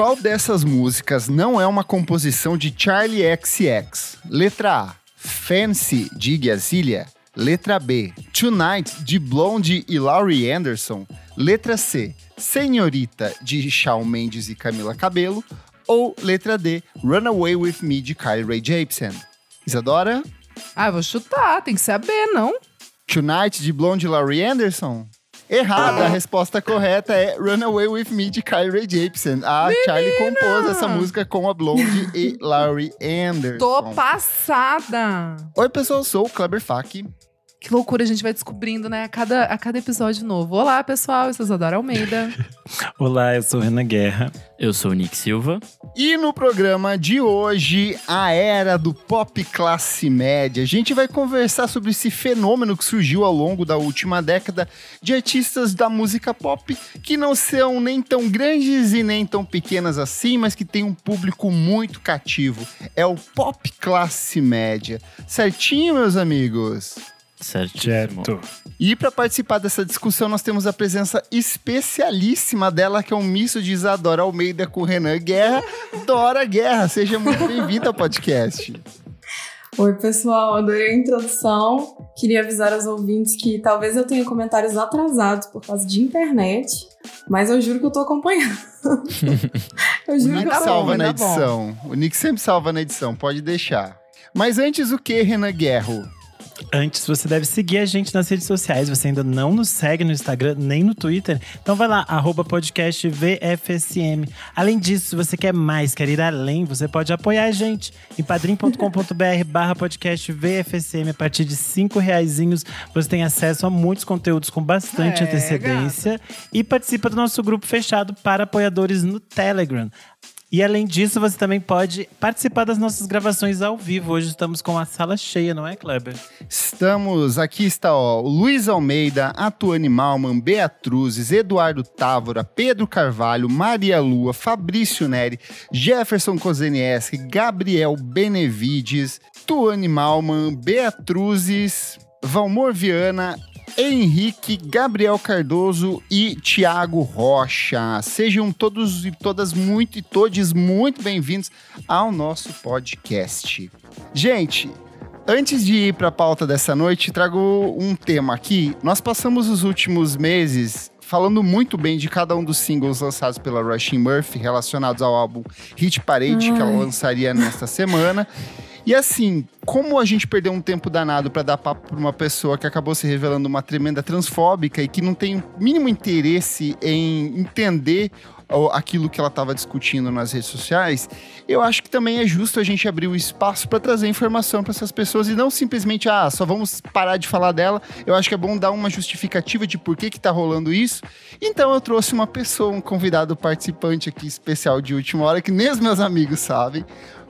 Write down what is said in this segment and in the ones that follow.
Qual dessas músicas não é uma composição de Charlie XX? Letra A, Fancy, de Iggy Azalea. Letra B, Tonight, de Blonde e Laurie Anderson. Letra C, Senhorita, de Shawn Mendes e Camila Cabello. Ou letra D, Runaway With Me, de Kylie Ray Jepsen. Isadora? Ah, vou chutar, tem que saber, não? Tonight, de Blonde e Laurie Anderson? Errada, a resposta correta é Runaway With Me de Kylie Rae Jepsen. A Menina! Charlie compôs essa música com a Blonde e Laurie Anderson. Tô passada! Oi, pessoal, sou o Kleber Fak. Que loucura, a gente vai descobrindo, né? A cada, a cada episódio novo. Olá, pessoal, eu sou Isadora Almeida. Olá, eu sou Renan Guerra. Eu sou o Nick Silva. E no programa de hoje, a era do pop classe média. A gente vai conversar sobre esse fenômeno que surgiu ao longo da última década de artistas da música pop que não são nem tão grandes e nem tão pequenas assim, mas que tem um público muito cativo. É o pop classe média. Certinho, meus amigos? Certíssimo. Certo. E para participar dessa discussão, nós temos a presença especialíssima dela, que é um misto de Isadora Almeida com Renan Guerra. Dora Guerra, seja muito bem-vinda ao podcast. Oi, pessoal, adorei a introdução. Queria avisar aos ouvintes que talvez eu tenha comentários atrasados por causa de internet, mas eu juro que eu tô acompanhando. eu O juro Nick que eu salva na tá bom. edição. O Nick sempre salva na edição, pode deixar. Mas antes o que, Renan Guerra? Antes, você deve seguir a gente nas redes sociais. Você ainda não nos segue no Instagram nem no Twitter. Então vai lá, arroba podcast VFSM. Além disso, se você quer mais, quer ir além, você pode apoiar a gente em padrim.com.br barra podcast VFSM. A partir de cinco reaisinhos, você tem acesso a muitos conteúdos com bastante É, antecedência e participa do nosso grupo fechado para apoiadores no Telegram. E além disso, você também pode participar das nossas gravações ao vivo. Hoje estamos com a sala cheia, não é, Kleber? Estamos, aqui está ó, Luiz Almeida, Atuane Malman, Beatruzes, Eduardo Távora, Pedro Carvalho, Maria Lua, Fabrício Neri, Jefferson Kozenieski, Gabriel Benevides, Tuane Malman, Beatruzes, Valmor Viana, Henrique, Gabriel Cardoso e Tiago Rocha. Sejam todos e todas muito e todes muito bem-vindos ao nosso podcast. Gente, Antes de ir para a pauta dessa noite, trago um tema aqui. Nós passamos os últimos meses falando muito bem de cada um dos singles lançados pela Rushing Murphy relacionados ao álbum Hit Parade que ela Ai. lançaria nesta semana. E assim, como a gente perdeu um tempo danado para dar papo para uma pessoa que acabou se revelando uma tremenda transfóbica e que não tem o mínimo interesse em entender aquilo que ela estava discutindo nas redes sociais, eu acho que também é justo a gente abrir o espaço para trazer informação para essas pessoas e não simplesmente, ah, só vamos parar de falar dela. Eu acho que é bom dar uma justificativa de por que que tá rolando isso. Então eu trouxe uma pessoa, um convidado participante aqui especial de última hora, que nem os meus amigos sabem,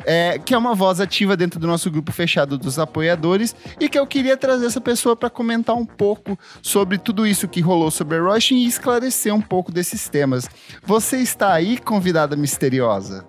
é, que é uma voz ativa dentro do nosso grupo fechado dos apoiadores e que eu queria trazer essa pessoa para comentar um pouco sobre tudo isso que rolou sobre a Rushing e esclarecer um pouco desses temas. Você está aí, convidada misteriosa?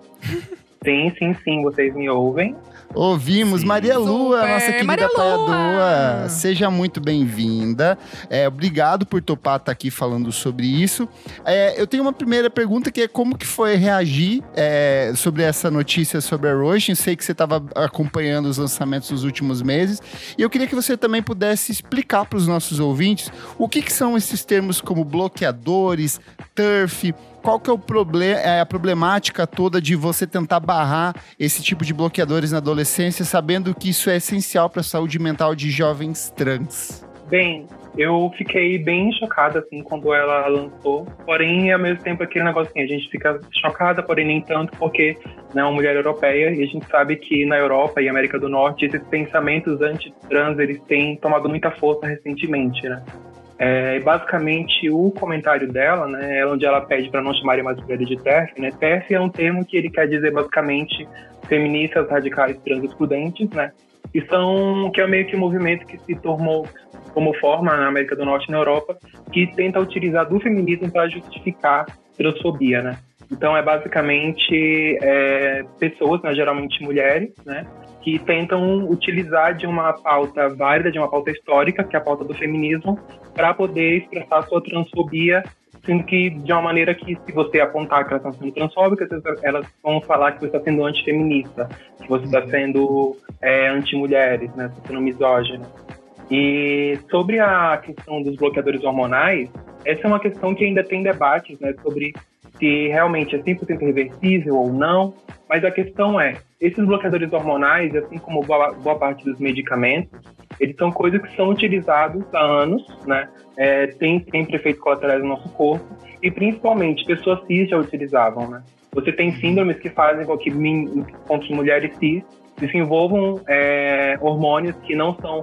Sim, sim, sim, vocês me ouvem. Ouvimos Sim. Maria Lua, Super! nossa querida Maria Lua! Seja muito bem-vinda. É, obrigado por topar estar aqui falando sobre isso. É, eu tenho uma primeira pergunta que é como que foi reagir é, sobre essa notícia sobre a Rushing. Sei que você estava acompanhando os lançamentos dos últimos meses. E eu queria que você também pudesse explicar para os nossos ouvintes o que, que são esses termos como bloqueadores, turf, qual que é o problema, é a problemática toda de você tentar barrar esse tipo de bloqueadores na adolescência, sabendo que isso é essencial para a saúde mental de jovens trans? Bem, eu fiquei bem chocada, assim, quando ela lançou. Porém, ao mesmo tempo, aquele negócio assim, a gente fica chocada, porém nem tanto, porque é uma mulher europeia e a gente sabe que na Europa e América do Norte, esses pensamentos anti-trans, eles têm tomado muita força recentemente, né? É, basicamente, o comentário dela, né, é onde ela pede para não chamarem mais mulheres de TERF, né? TERF é um termo que ele quer dizer, basicamente, feministas radicais trans excludentes, né? E são, que é meio que um movimento que se tornou como forma na América do Norte e na Europa, que tenta utilizar do feminismo para justificar transfobia, né? Então é basicamente é, pessoas, né, geralmente mulheres, né, que tentam utilizar de uma pauta válida, de uma pauta histórica, que é a pauta do feminismo, para poder expressar sua transfobia sendo que de uma maneira que, se você apontar que elas estão sendo transfóbicas, elas vão falar que você está sendo antifeminista, que você está sendo é, anti-mulheres, né, sendo misógina. E sobre a questão dos bloqueadores hormonais, essa é uma questão que ainda tem debates, né, sobre se realmente é 100% reversível ou não, mas a questão é, esses bloqueadores hormonais, assim como boa, boa parte dos medicamentos, eles são coisas que são utilizados há anos, né? É, tem sempre efeitos colaterais no nosso corpo e principalmente pessoas cis já utilizavam, né? Você tem síndromes que fazem com que, com que mulheres cis desenvolvam é, hormônios que não são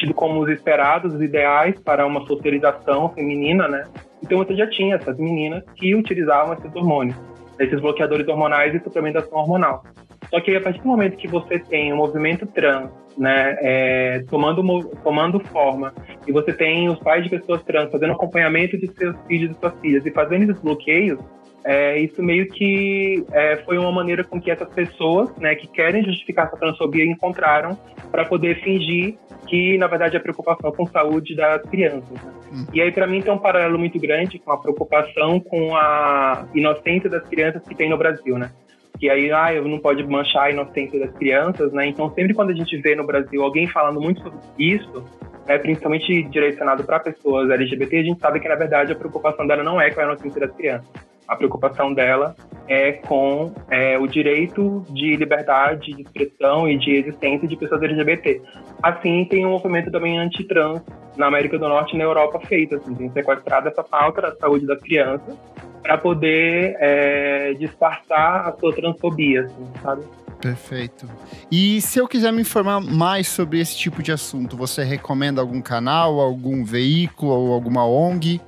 tidos como os esperados, os ideais para uma socialização feminina, né? Então você já tinha essas meninas que utilizavam esses hormônios, esses bloqueadores hormonais e suplementação hormonal. Só que a partir do momento que você tem o um movimento trans, né, é, tomando, tomando forma, e você tem os pais de pessoas trans fazendo acompanhamento de seus filhos e suas filhas e fazendo esses bloqueios, é, isso meio que é, foi uma maneira com que essas pessoas, né, que querem justificar essa transfobia, encontraram para poder fingir que, na verdade, a preocupação com a saúde das crianças. Né? Hum. E aí, para mim, tem um paralelo muito grande com a preocupação com a inocência das crianças que tem no Brasil, né? Que aí, ah, eu não pode manchar a inocência das crianças, né? Então, sempre quando a gente vê no Brasil alguém falando muito sobre isso, né, principalmente direcionado para pessoas LGBT, a gente sabe que, na verdade, a preocupação dela não é com a inocência das crianças a preocupação dela é com é, o direito de liberdade de expressão e de existência de pessoas LGBT. Assim, tem um movimento também anti-trans na América do Norte e na Europa feito, assim, tem sequestrado essa pauta da saúde das crianças para poder é, disfarçar a sua transfobia, assim, sabe? Perfeito. E se eu quiser me informar mais sobre esse tipo de assunto, você recomenda algum canal, algum veículo ou alguma ONG?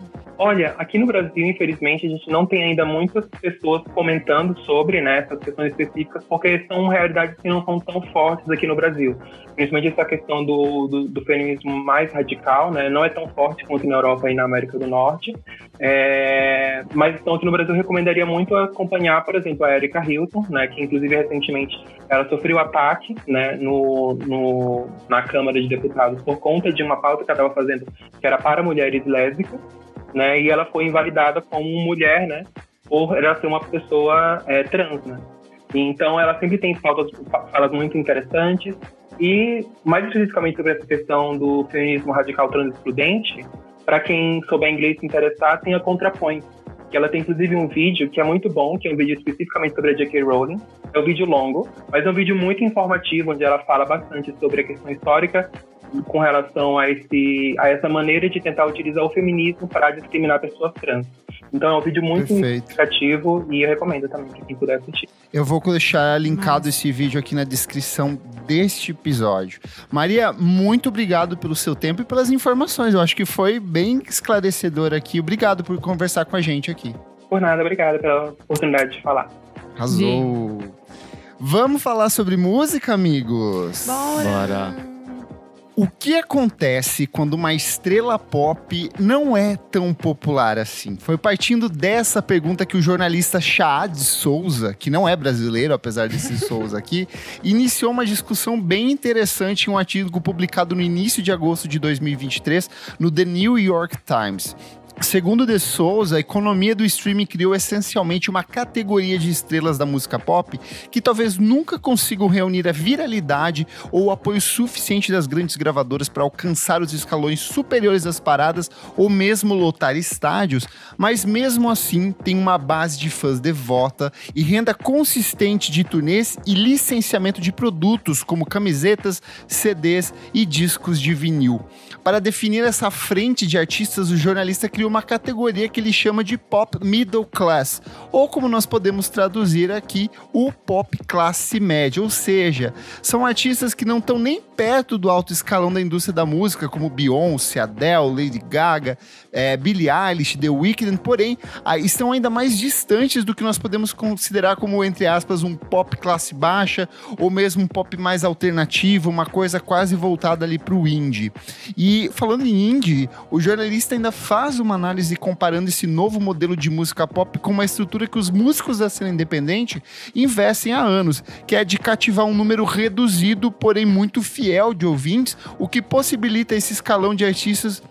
Olha, aqui no Brasil, infelizmente, a gente não tem ainda muitas pessoas comentando sobre né, essas questões específicas, porque são realidades que não são tão fortes aqui no Brasil. Principalmente essa questão do, do, do feminismo mais radical, né, não é tão forte quanto na Europa e na América do Norte. É, mas então aqui no Brasil eu recomendaria muito acompanhar, por exemplo, a Erika Hilton, né, que inclusive recentemente ela sofreu ataque né, no, no, na Câmara de Deputados por conta de uma pauta que ela estava fazendo que era para mulheres lésbicas né? E ela foi invalidada como mulher, né? Por ela ser uma pessoa é, trans, né? Então ela sempre tem falas, falas muito interessantes e mais especificamente sobre essa questão do feminismo radical trans excludente, para quem souber inglês se interessar, tem a ContraPoint, que ela tem inclusive um vídeo que é muito bom, que é um vídeo especificamente sobre a J.K. Rowling. É um vídeo longo, mas é um vídeo muito informativo, onde ela fala bastante sobre a questão histórica com relação a, esse, a essa maneira de tentar utilizar o feminismo para discriminar pessoas trans. Então é um vídeo muito significativo e eu recomendo também para quem puder assistir. Eu vou deixar linkado esse vídeo aqui na descrição deste episódio. Maria, muito obrigado pelo seu tempo e pelas informações. Eu acho que foi bem esclarecedor aqui. Obrigado por conversar com a gente aqui. Por nada, obrigado pela oportunidade de falar. Arrasou. Vamos falar sobre música, amigos? Bora. Bora. O que acontece quando uma estrela pop não é tão popular assim? Foi partindo dessa pergunta que o jornalista Chad Souza, que não é brasileiro, apesar de ser Souza aqui, iniciou uma discussão bem interessante em um artigo publicado no início de agosto de 2023 no The New York Times. Segundo De Souza, a economia do streaming criou essencialmente uma categoria de estrelas da música pop que talvez nunca consigam reunir a viralidade ou o apoio suficiente das grandes gravadoras para alcançar os escalões superiores das paradas ou mesmo lotar estádios, mas mesmo assim tem uma base de fãs devota e renda consistente de turnês e licenciamento de produtos como camisetas, CDs e discos de vinil. Para definir essa frente de artistas, o jornalista criou uma categoria que ele chama de pop middle class, ou como nós podemos traduzir aqui, o pop classe média, ou seja, são artistas que não estão nem perto do alto escalão da indústria da música, como Beyoncé, Adele, Lady Gaga, é, Billie Eilish, The Weeknd, porém estão ainda mais distantes do que nós podemos considerar como, entre aspas, um pop classe baixa, ou mesmo um pop mais alternativo, uma coisa quase voltada ali para o indie. E e falando em indie, o jornalista ainda faz uma análise comparando esse novo modelo de música pop com uma estrutura que os músicos da cena independente investem há anos, que é de cativar um número reduzido, porém muito fiel de ouvintes, o que possibilita esse escalão de artistas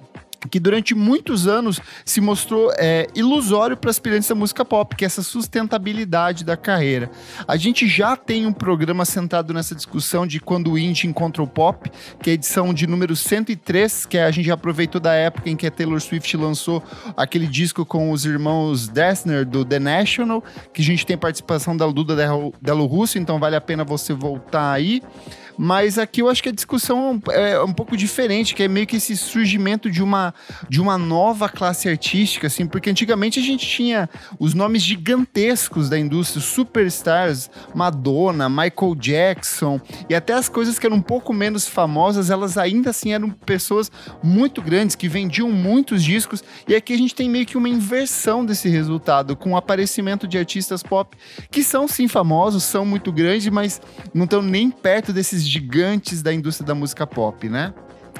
que durante muitos anos se mostrou é, ilusório para aspirantes da música pop, que é essa sustentabilidade da carreira. A gente já tem um programa centrado nessa discussão de quando o indie encontra o pop, que é a edição de número 103, que a gente aproveitou da época em que a Taylor Swift lançou aquele disco com os irmãos Dessner do The National, que a gente tem participação da Duda Delo Russo, então vale a pena você voltar aí. Mas aqui eu acho que a discussão é um pouco diferente, que é meio que esse surgimento de uma, de uma nova classe artística, assim, porque antigamente a gente tinha os nomes gigantescos da indústria, superstars, Madonna, Michael Jackson, e até as coisas que eram um pouco menos famosas, elas ainda assim eram pessoas muito grandes, que vendiam muitos discos, e aqui a gente tem meio que uma inversão desse resultado, com o aparecimento de artistas pop que são sim famosos, são muito grandes, mas não estão nem perto desses gigantes da indústria da música pop, né?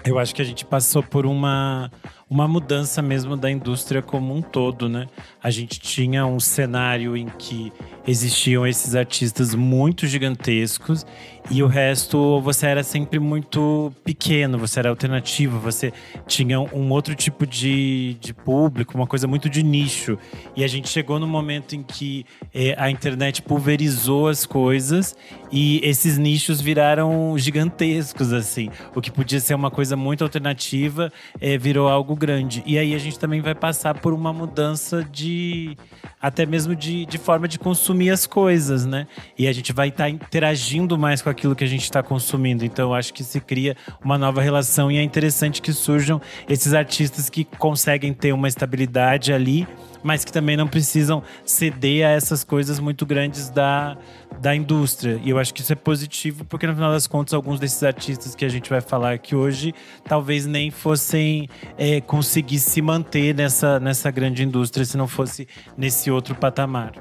Eu acho que a gente passou por uma uma mudança mesmo da indústria como um todo, né? A gente tinha um cenário em que existiam esses artistas muito gigantescos e o resto você era sempre muito pequeno, você era alternativo, você tinha um outro tipo de, de público, uma coisa muito de nicho. E a gente chegou no momento em que é, a internet pulverizou as coisas e esses nichos viraram gigantescos, assim. O que podia ser uma coisa muito alternativa é, virou algo grande. E aí a gente também vai passar por uma mudança de. até mesmo de, de forma de consumir as coisas, né? E a gente vai estar tá interagindo mais com aquilo que a gente está consumindo. Então eu acho que se cria uma nova relação e é interessante que surjam esses artistas que conseguem ter uma estabilidade ali mas que também não precisam ceder a essas coisas muito grandes da, da indústria. E eu acho que isso é positivo, porque no final das contas, alguns desses artistas que a gente vai falar aqui hoje talvez nem fossem é, conseguir se manter nessa, nessa grande indústria se não fosse nesse outro patamar.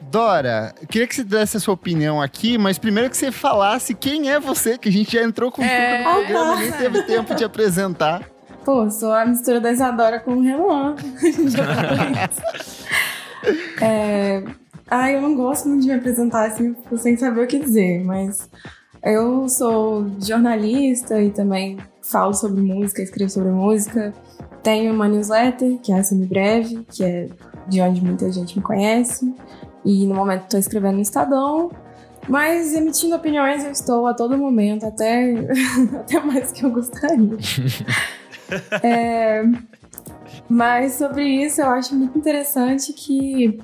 Dora, queria que você desse a sua opinião aqui, mas primeiro que você falasse quem é você, que a gente já entrou com é... tudo no programa, nem teve tempo de apresentar. Pô, sou a mistura da Isadora com o Renan. é... Ah, eu não gosto muito de me apresentar assim, sem saber o que dizer, mas eu sou jornalista e também falo sobre música, escrevo sobre música. Tenho uma newsletter, que é a Semibreve, que é de onde muita gente me conhece. E no momento estou escrevendo no Estadão. Mas emitindo opiniões eu estou a todo momento, até, até mais que eu gostaria. é, mas sobre isso, eu acho muito interessante que.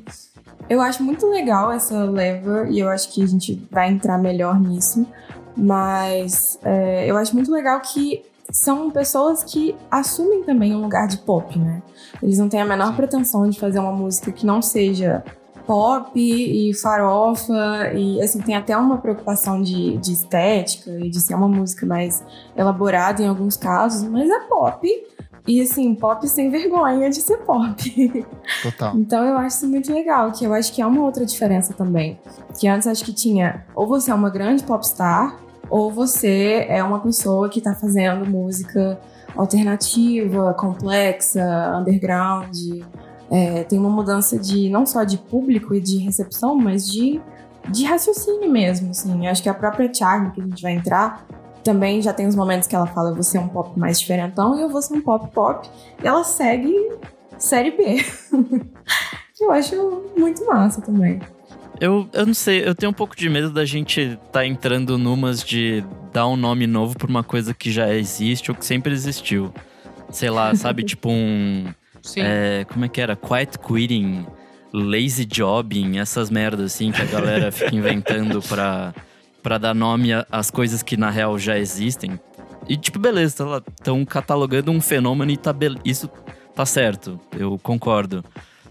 Eu acho muito legal essa leva e eu acho que a gente vai entrar melhor nisso. Mas é, eu acho muito legal que são pessoas que assumem também um lugar de pop, né? Eles não têm a menor pretensão de fazer uma música que não seja pop e farofa, e assim, tem até uma preocupação de, de estética e de ser uma música mais elaborada em alguns casos, mas é pop. E assim, pop sem vergonha de ser pop. Total. então eu acho isso muito legal, que eu acho que é uma outra diferença também. Que antes acho que tinha, ou você é uma grande popstar, ou você é uma pessoa que tá fazendo música alternativa, complexa, underground. É, tem uma mudança de não só de público e de recepção, mas de, de raciocínio mesmo. Assim. Acho que a própria Charlie, que a gente vai entrar, também já tem os momentos que ela fala: eu vou ser um pop mais diferentão e eu vou ser um pop pop. E ela segue série B. que eu acho muito massa também. Eu, eu não sei, eu tenho um pouco de medo da gente tá entrando numas de dar um nome novo pra uma coisa que já existe ou que sempre existiu. Sei lá, sabe? tipo um Sim. É, como é que era? Quiet quitting, lazy jobbing, essas merdas assim que a galera fica inventando pra, pra dar nome às coisas que na real já existem. E tipo, beleza, estão tá catalogando um fenômeno e tá isso tá certo, eu concordo.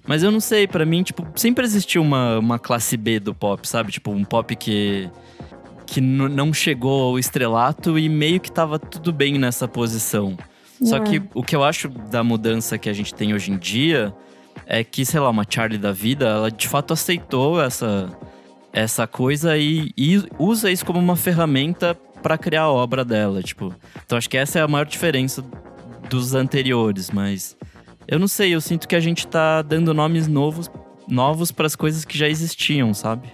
Mas eu não sei, para mim, tipo, sempre existiu uma, uma classe B do pop, sabe? Tipo, um pop que que não chegou ao estrelato e meio que tava tudo bem nessa posição. Só que o que eu acho da mudança que a gente tem hoje em dia é que, sei lá, uma Charlie da vida, ela de fato aceitou essa, essa coisa e, e usa isso como uma ferramenta para criar a obra dela, tipo. Então acho que essa é a maior diferença dos anteriores, mas eu não sei, eu sinto que a gente tá dando nomes novos novos para as coisas que já existiam, sabe?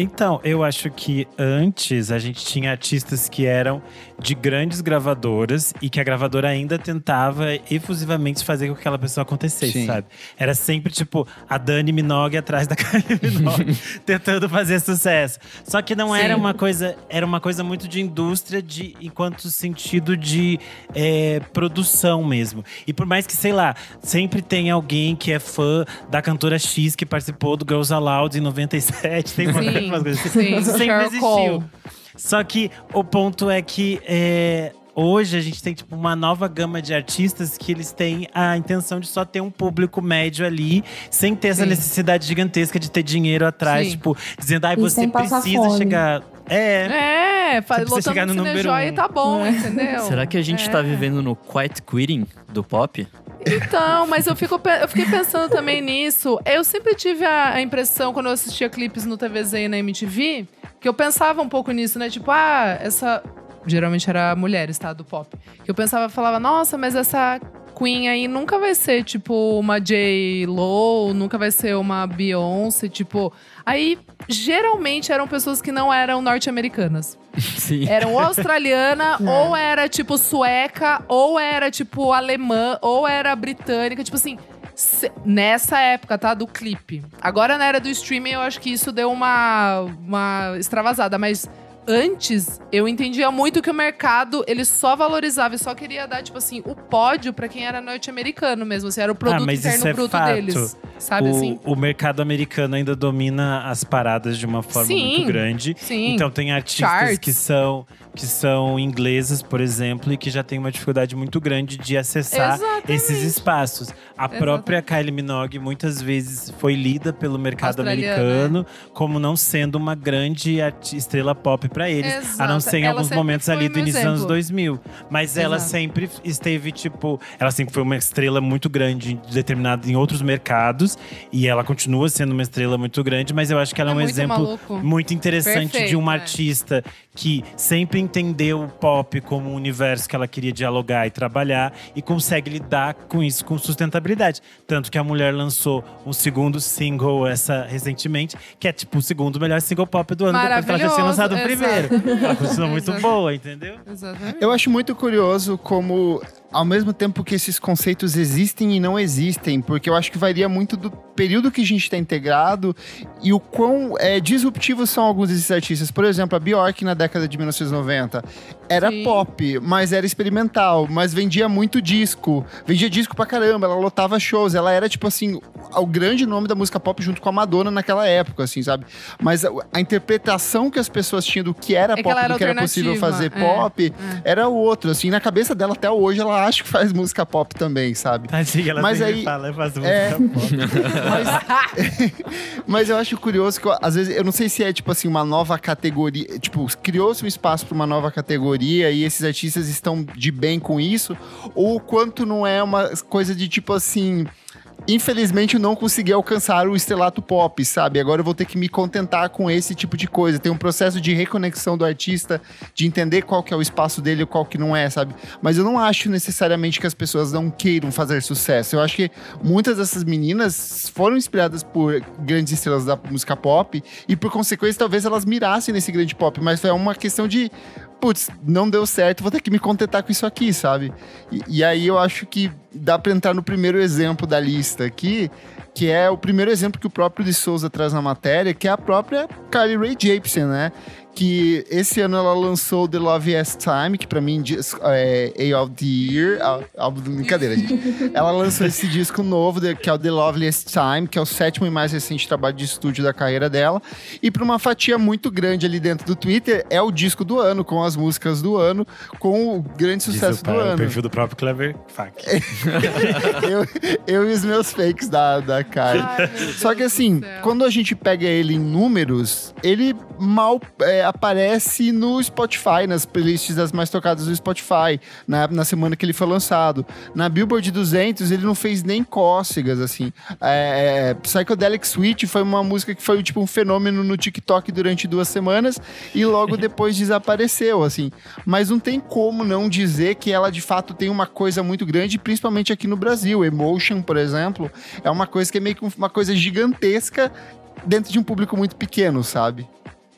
Então, eu acho que antes a gente tinha artistas que eram de grandes gravadoras e que a gravadora ainda tentava efusivamente fazer com que aquela pessoa acontecesse, Sim. sabe? Era sempre tipo a Dani Minogue atrás da Kylie Minogue, tentando fazer sucesso. Só que não era Sim. uma coisa, era uma coisa muito de indústria, de enquanto sentido de é, produção mesmo. E por mais que, sei lá, sempre tem alguém que é fã da cantora X que participou do Girls Aloud em 97, tem uma, Sim, umas coisas assim. sim. Sempre existiu. Só que o ponto é que é, hoje a gente tem tipo uma nova gama de artistas que eles têm a intenção de só ter um público médio ali, sem ter essa Sim. necessidade gigantesca de ter dinheiro atrás, Sim. tipo, dizendo, ai, você precisa fome. chegar. É. É, fa- Você precisa lotando chegar no o número Cinejoia um. tá bom, É. entendeu? Será que a gente é. tá vivendo no quiet quitting do pop? Então, mas eu, fico, eu fiquei pensando também nisso. Eu sempre tive a, a impressão, quando eu assistia clipes no TVZ e na MTV, que eu pensava um pouco nisso, né? Tipo, ah, essa. Geralmente era mulheres, tá? Do pop. Que eu pensava, falava, nossa, mas essa Queen aí nunca vai ser, tipo, uma J. Lo, nunca vai ser uma Beyoncé, tipo. Aí, geralmente eram pessoas que não eram norte-americanas. Sim. Eram ou australiana, É. ou era tipo sueca, ou era tipo alemã, ou era britânica. Tipo assim, nessa época, tá? Do clipe. Agora na era do streaming, eu acho que isso deu uma, uma extravasada, mas. Antes, eu entendia muito que o mercado, ele só valorizava e só queria dar, tipo assim, o pódio pra quem era norte-americano mesmo. Assim, era o produto mas interno isso é bruto fato. deles. Sabe o, assim? o mercado americano ainda domina as paradas de uma forma Sim. muito grande. Sim. Então tem artistas Charts. que são que são inglesas, por exemplo, e que já têm uma dificuldade muito grande de acessar Exatamente. esses espaços. A própria Kylie Minogue muitas vezes foi lida pelo mercado americano como não sendo uma grande estrela pop para eles, a não Exato. ser em Ela alguns momentos ali do início dos anos exemplo. 2000. Mas ela Exato. sempre esteve tipo, ela sempre foi uma estrela muito grande determinada em outros mercados e ela continua sendo uma estrela muito grande, mas eu acho que ela é, É um muito exemplo maluco. muito interessante de Perfeito, uma é. artista que sempre entendeu o pop como um universo que ela queria dialogar e trabalhar e consegue lidar com isso com sustentabilidade. Tanto que a mulher lançou um segundo single essa recentemente, que é tipo o segundo melhor single pop do ano, depois que ela já tinha lançado o primeiro. Ela continua muito boa, entendeu? Exatamente. Eu acho muito curioso como, ao mesmo tempo que esses conceitos existem e não existem, porque eu acho que varia muito do período que a gente está integrado e o quão é, disruptivos são alguns desses artistas. Por exemplo, a Bjork na década de 1990 era Sim. pop, mas era experimental, mas vendia muito disco, vendia disco pra caramba, ela lotava shows, ela era tipo assim, o grande nome da música pop junto com a Madonna naquela época, assim, sabe? Mas a, a interpretação que as pessoas tinham do que era É pop, era do que era possível fazer é, pop, era outro, assim, na cabeça dela até hoje ela acha que faz música pop também, sabe? Tadinha, ela Mas aí- fala, faz é. música pop. Mas, mas eu acho curioso que, às vezes, eu não sei se é, tipo assim, uma nova categoria. Tipo, criou-se um espaço para uma nova categoria e esses artistas estão de bem com isso, ou quanto não é uma coisa de, tipo assim. Infelizmente eu não consegui alcançar o estrelato pop, sabe? Agora eu vou ter que me contentar com esse tipo de coisa. Tem um processo de reconexão do artista, de entender qual que é o espaço dele e qual que não é, sabe? Mas eu não acho necessariamente que as pessoas não queiram fazer sucesso. Eu acho que muitas dessas meninas foram inspiradas por grandes estrelas da música pop e por consequência talvez elas mirassem nesse grande pop, mas foi uma questão de putz, não deu certo, vou ter que me contentar com isso aqui, sabe? E, e aí eu acho que dá pra entrar no primeiro exemplo da lista aqui, que é o primeiro exemplo que o próprio de Souza traz na matéria, que é a própria Carly Rae Jepsen, né? Que esse ano ela lançou The Love Yes Time, que pra mim diz- é A of the Year. Álbum de brincadeira, gente. Ela lançou esse disco novo, que é o The Loveliest Time, que é o sétimo e mais recente trabalho de estúdio da carreira dela. E pra uma fatia muito grande ali dentro do Twitter, é o disco do ano, com as músicas do ano, com o grande Diz sucesso o, do pai, o ano. perfil do próprio Clever Fak. eu, eu e os meus fakes da, da Kylie. Ai, Só que assim, quando a gente pega ele em números, ele mal é, aparece no Spotify, nas playlists das mais tocadas do Spotify, na, na semana que ele foi lançado. Na Billboard 200, ele não fez nem cócegas, assim. É, é, Psychedelic Suite foi uma música que foi tipo um fenômeno no TikTok durante duas semanas e logo depois desapareceu, assim. Mas não tem como não dizer que ela de fato tem uma coisa muito grande, principalmente aqui no Brasil. Emotion, por exemplo, é uma coisa que é meio que uma coisa gigantesca dentro de um público muito pequeno, sabe?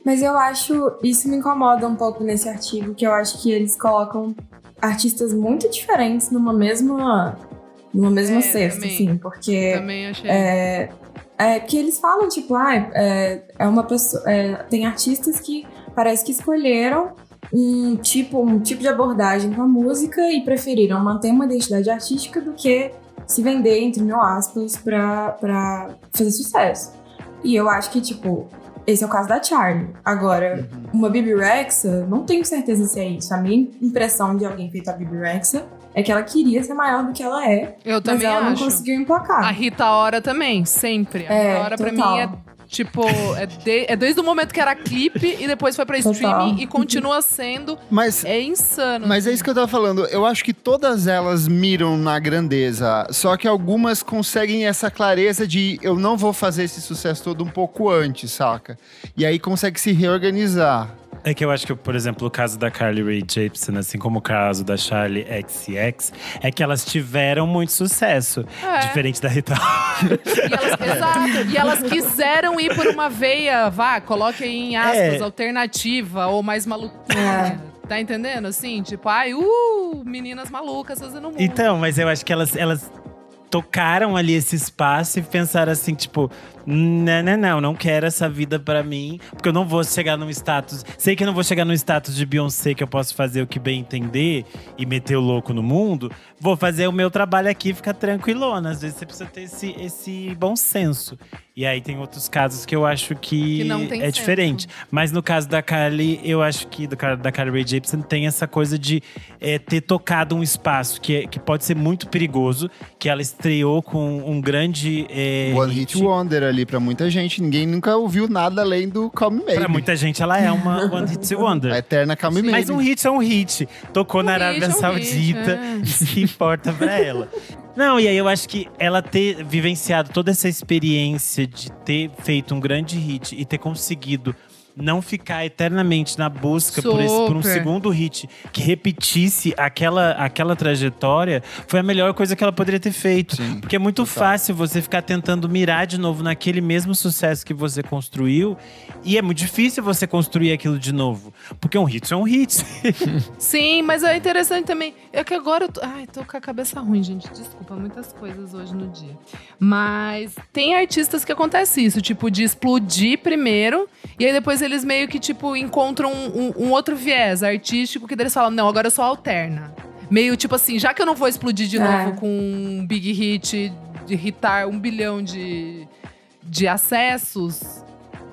Mas eu acho, isso me incomoda um pouco nesse artigo, que eu acho que eles colocam artistas muito diferentes numa mesma, numa mesma É, cesta, também. assim, porque Também achei. é, é que eles falam, tipo, ah, é, é uma pessoa. é, tem artistas que parece que escolheram um tipo, um tipo de abordagem com a música e preferiram manter uma identidade artística do que se vender, entre mil aspas, pra, pra fazer sucesso. E eu acho que, tipo, esse é o caso da Charlie. Agora, uma Bibi Rexa, não tenho certeza se é isso. A minha impressão de alguém feito a Bibi Rexa é que ela queria ser maior do que ela é, Eu mas também ela não acho. conseguiu emplacar. A Rita Ora também, sempre. A É, Rita Ora pra total. mim é tipo, é, de- é desde o momento que era clipe e depois foi pra Total. streaming e continua sendo. Mas É insano. Mas é isso que eu tava falando. Eu acho que todas elas miram na grandeza. Só que algumas conseguem essa clareza de eu não vou fazer esse sucesso todo um pouco antes, saca? E aí consegue se reorganizar. É que eu acho que, por exemplo, o caso da Carly Rae Jepsen, assim como o caso da Charlie XCX, é que elas tiveram muito sucesso. É. Diferente da Rita. E elas, exato. E elas quiseram ir por uma veia, vá, coloque aí em aspas, É. alternativa ou mais maluquinha. Tá entendendo? Assim, tipo, ai, uh, meninas malucas fazendo música. Então, mas eu acho que elas, elas tocaram ali esse espaço e pensaram assim, tipo, não, não, não, não quero essa vida pra mim, porque eu não vou chegar num status. Sei que eu não vou chegar num status de Beyoncé que eu posso fazer o que bem entender e meter o louco no mundo. Vou fazer o meu trabalho aqui ficar tranquilona. Às vezes você precisa ter esse, esse bom senso. E aí tem outros casos que eu acho que, Que não tem é senso. diferente. Mas no caso da Carly, eu acho que do, cara- da Carly Rae Jepsen tem essa coisa de é, ter tocado um espaço que, é- que pode ser muito perigoso, que ela estreou com um grande é, One Hit Wonder ali pra muita gente. Ninguém nunca ouviu nada além do Call Me Maybe. Pra muita gente, ela é uma One Hit Wonder. A eterna Call Me Maybe. Mas um hit é um hit. Tocou Um na hit Arábia é um Saudita. hit, é. Isso que importa pra ela. Não, e aí eu acho que ela ter vivenciado toda essa experiência de ter feito um grande hit e ter conseguido não ficar eternamente na busca por, esse- por um segundo hit que repetisse aquela, aquela trajetória foi a melhor coisa que ela poderia ter feito. Sim, Porque é muito total. fácil você ficar tentando mirar de novo naquele mesmo sucesso que você construiu. E é muito difícil você construir aquilo de novo. Porque um hit é um hit. Sim, mas é interessante também. É que agora eu tô. Ai, tô com a cabeça ruim, gente. Desculpa, muitas coisas hoje no dia. Mas tem artistas que acontece isso, tipo, de explodir primeiro, e aí depois eles meio que, tipo, encontram um, um- um outro viés artístico que eles falam, não, agora eu sou alterna. Meio tipo assim, já que eu não vou explodir de É. novo com um big hit, de hitar um bilhão de, de acessos,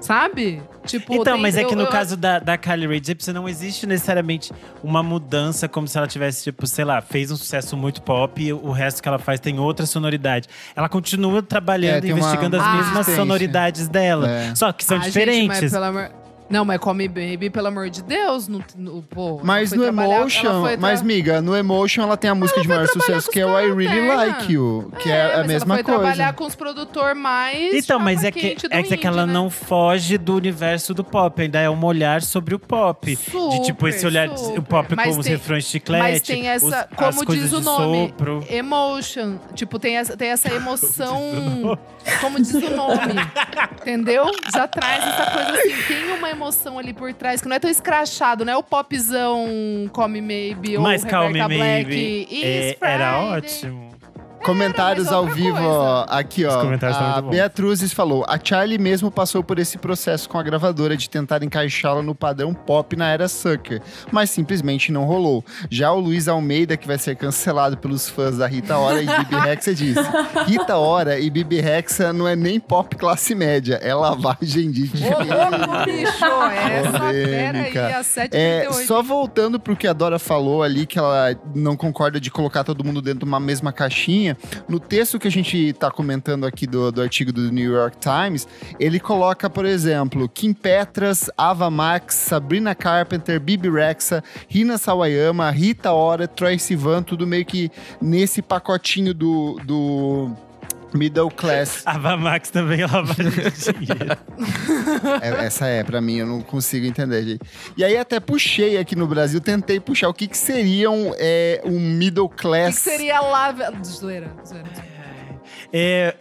sabe? Tipo, Então, tem- mas é que eu- no eu- caso da, da Kylie Rae Jepsen não existe necessariamente uma mudança como se ela tivesse, tipo, sei lá, fez um sucesso muito pop e o resto que ela faz tem outra sonoridade. Ela continua É, trabalhando, uma investigando as Ah, mesmas sonoridades dela. É. Só que são Ah, gente, diferentes. mas pelo amor- Não, mas Come Baby, pelo amor de Deus, no, no, pô, Mas no Emotion, mas miga, no Emotion ela tem a música de maior sucesso que é os o I Really. Like You, que é, a mas mesma ela foi coisa. trabalhar com os produtores mais Então, mas é que, do é que indie, ela né? não foge do universo do pop, ainda é um olhar sobre o pop. de tipo, esse Super, olhar, de- o super. pop Mas com os tem- refrões de chiclete, Mas tem essa, os- as como coisas diz o de nome, sopro. emotion. Tipo, tem essa, tem essa emoção. como diz o nome. entendeu? Já traz essa coisa assim. Tem uma emoção ali por trás que não é tão escrachado, não é o popzão Come Maybe ou Mas Calm Me Black. Maybe It's é, era ótimo. Comentários é ao vivo, coisa. ó. Aqui, ó. Os comentários estão a. Beatruzes falou: a Charlie mesmo passou por esse processo com a gravadora de tentar encaixá-la no padrão pop na era Sucker, mas simplesmente não rolou. Já o Luiz Almeida, que vai ser cancelado pelos fãs da Rita Ora e Bibi Rexa, disse: Rita Ora e Bibi Rexa não é nem pop classe média, é lavagem de dinheiro. louco, bicho! Essa fera aí, Polêmica. a 7,38. É, só voltando pro que a Dora falou ali, que ela não concorda de colocar todo mundo dentro de uma mesma caixinha, no texto que a gente tá comentando aqui do, do artigo do New York Times, ele coloca, por exemplo, Kim Petras, Ava Max, Sabrina Carpenter, Bibi Rexa, Rina Sawayama, Rita Ora, Troy Sivan, tudo meio que nesse pacotinho do, do middle class. A Vamax também é de dinheiro. É, essa é, pra mim, eu não consigo entender, gente. E aí até puxei aqui no Brasil, tentei puxar o que que seria um, é, um middle O que, class. que seria lá? Zoeira, zoeira. É,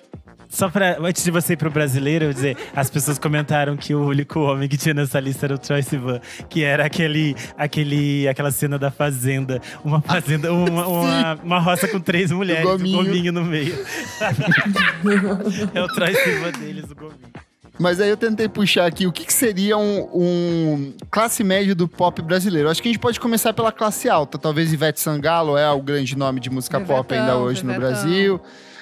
Só pra. Antes de você ir pro brasileiro, eu dizer, as pessoas comentaram que o único homem que tinha nessa lista era o Troy Sivan, que era aquele, aquele, aquela cena da fazenda. Uma fazenda, uma, uma, uma roça com três mulheres, o gominho. gominho no meio. é o Troy Sivan deles, o gominho. Mas aí eu tentei puxar aqui o que, que seria um, um classe média do pop brasileiro. Acho que a gente pode começar pela classe alta. Talvez Ivete Sangalo é o grande nome de música pop Ivetão, ainda hoje no Ivetão. Brasil.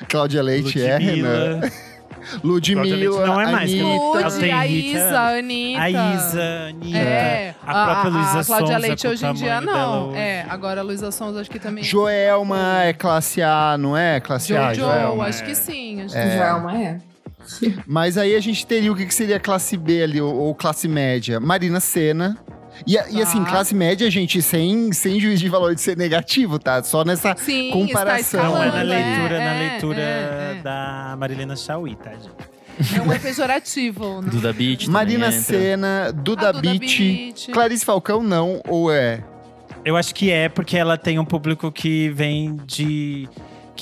Cláudia Leite é, Renan. Ludmilla Ludmilla, não é mais, que Anitta. Lud, a Isa, é. a Anitta. A Isa, a Anitta, É, a própria Luísa a Cláudia Leite hoje em dia não. hoje. É, agora a Luísa Sonza acho que também. Joelma é classe A, não é? Classe A, Jojo, Joelma. acho que sim. Acho É. que Joelma é. Mas aí a gente teria o que, que seria classe B ali, ou, ou classe média. Marina Senna. E, e assim, classe média, gente, sem, sem juiz de valor de ser negativo, tá? Só nessa Sim, comparação. está Não, é escalando, na leitura, é, na é, leitura é, é. da Marilena Chauí, tá, gente? Não é pejorativo, né? Duda Beat Marina entra. Senna, Duda, A Duda Beat, Beat. Clarice Falcão não, ou é? Eu acho que é porque ela tem um público que vem de.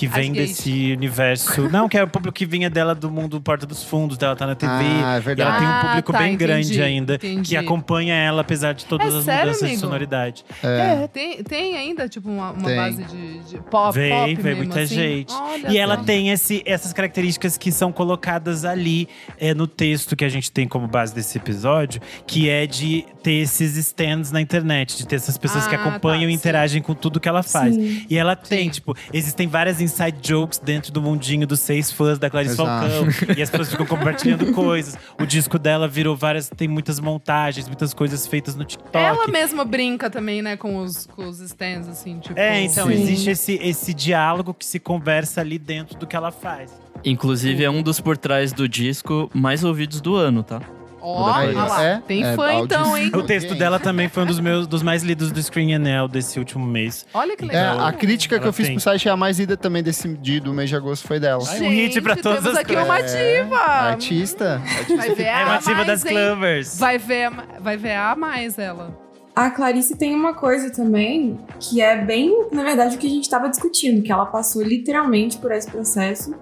Que As vem gays. desse universo. Não, que é o público que vinha dela do mundo Porta dos Fundos, dela tá na TV. Ah, é e ela verdade. tem um Ah, público tá, bem entendi, grande ainda, entendi. que acompanha ela, apesar de todas É as sério, mudanças de amigo? sonoridade. É, tem, tem ainda, tipo, uma, uma base de, de pop, Vem, pop vem mesmo, muita assim? gente. Olha E ela tem esse, essas características que são colocadas ali é, no texto que a gente tem como base desse episódio, que é de ter esses stands na internet, de ter essas pessoas que Ah, acompanham tá, e sim. interagem com tudo que ela faz. Sim. E ela tem, Sim. tipo, existem várias inside jokes dentro do mundinho dos seis fãs da Clarice Exato. Falcão. e as pessoas ficam compartilhando coisas. O disco dela virou várias, tem muitas montagens, muitas coisas feitas no TikTok. Ela mesma brinca também, né, com os, com os stands, assim, tipo… É, então, Sim. existe esse, esse diálogo que se conversa ali dentro do que ela faz. Inclusive, é um dos por trás do disco mais ouvidos do ano, tá? Ó, olha lá. é, Tem é, fã áudio- então, hein? O texto dela também foi um dos meus dos mais lidos do Screen NL desse último mês. Olha que É, legal. a crítica que Ela eu fiz tem. pro site é a mais lida também desse dia do mês de agosto foi dela. Ai, um hit pra Gente, todas temos as aqui coisas. uma É, ativa. Artista. Vai ver É a uma ativa mais, das hein? Clovers. Vai ver, a- vai ver a mais ela. A Clarice tem uma coisa também que é bem, na verdade, o que a gente estava discutindo, que ela passou literalmente por esse processo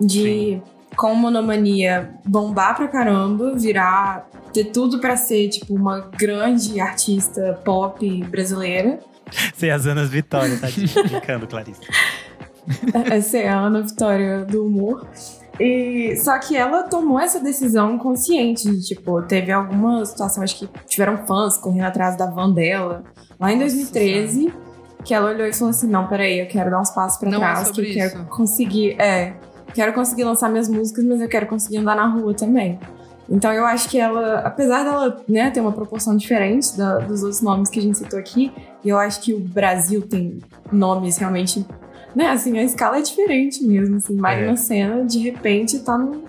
de, com monomania, bombar pra caramba, virar, ter tudo pra ser, tipo, uma grande artista pop brasileira. Sei as Anas Vitória, tá brincando, Clarice. Essa é a Ana Vitória do humor. E, só que ela tomou essa decisão consciente. de, Tipo, teve alguma situação, acho que tiveram fãs correndo atrás da van dela. Lá em Nossa 2013, que ela olhou e falou assim: Não, peraí, eu quero dar uns passos pra Não é trás, que sobre eu quero isso." conseguir. É, quero conseguir lançar minhas músicas, mas eu quero conseguir andar na rua também. Então eu acho que ela, apesar dela né, ter uma proporção diferente da- dos outros nomes que a gente citou aqui, eu acho que o Brasil tem nomes realmente né, assim, a escala é diferente mesmo, assim, Marina É. Senna, de repente, tá no...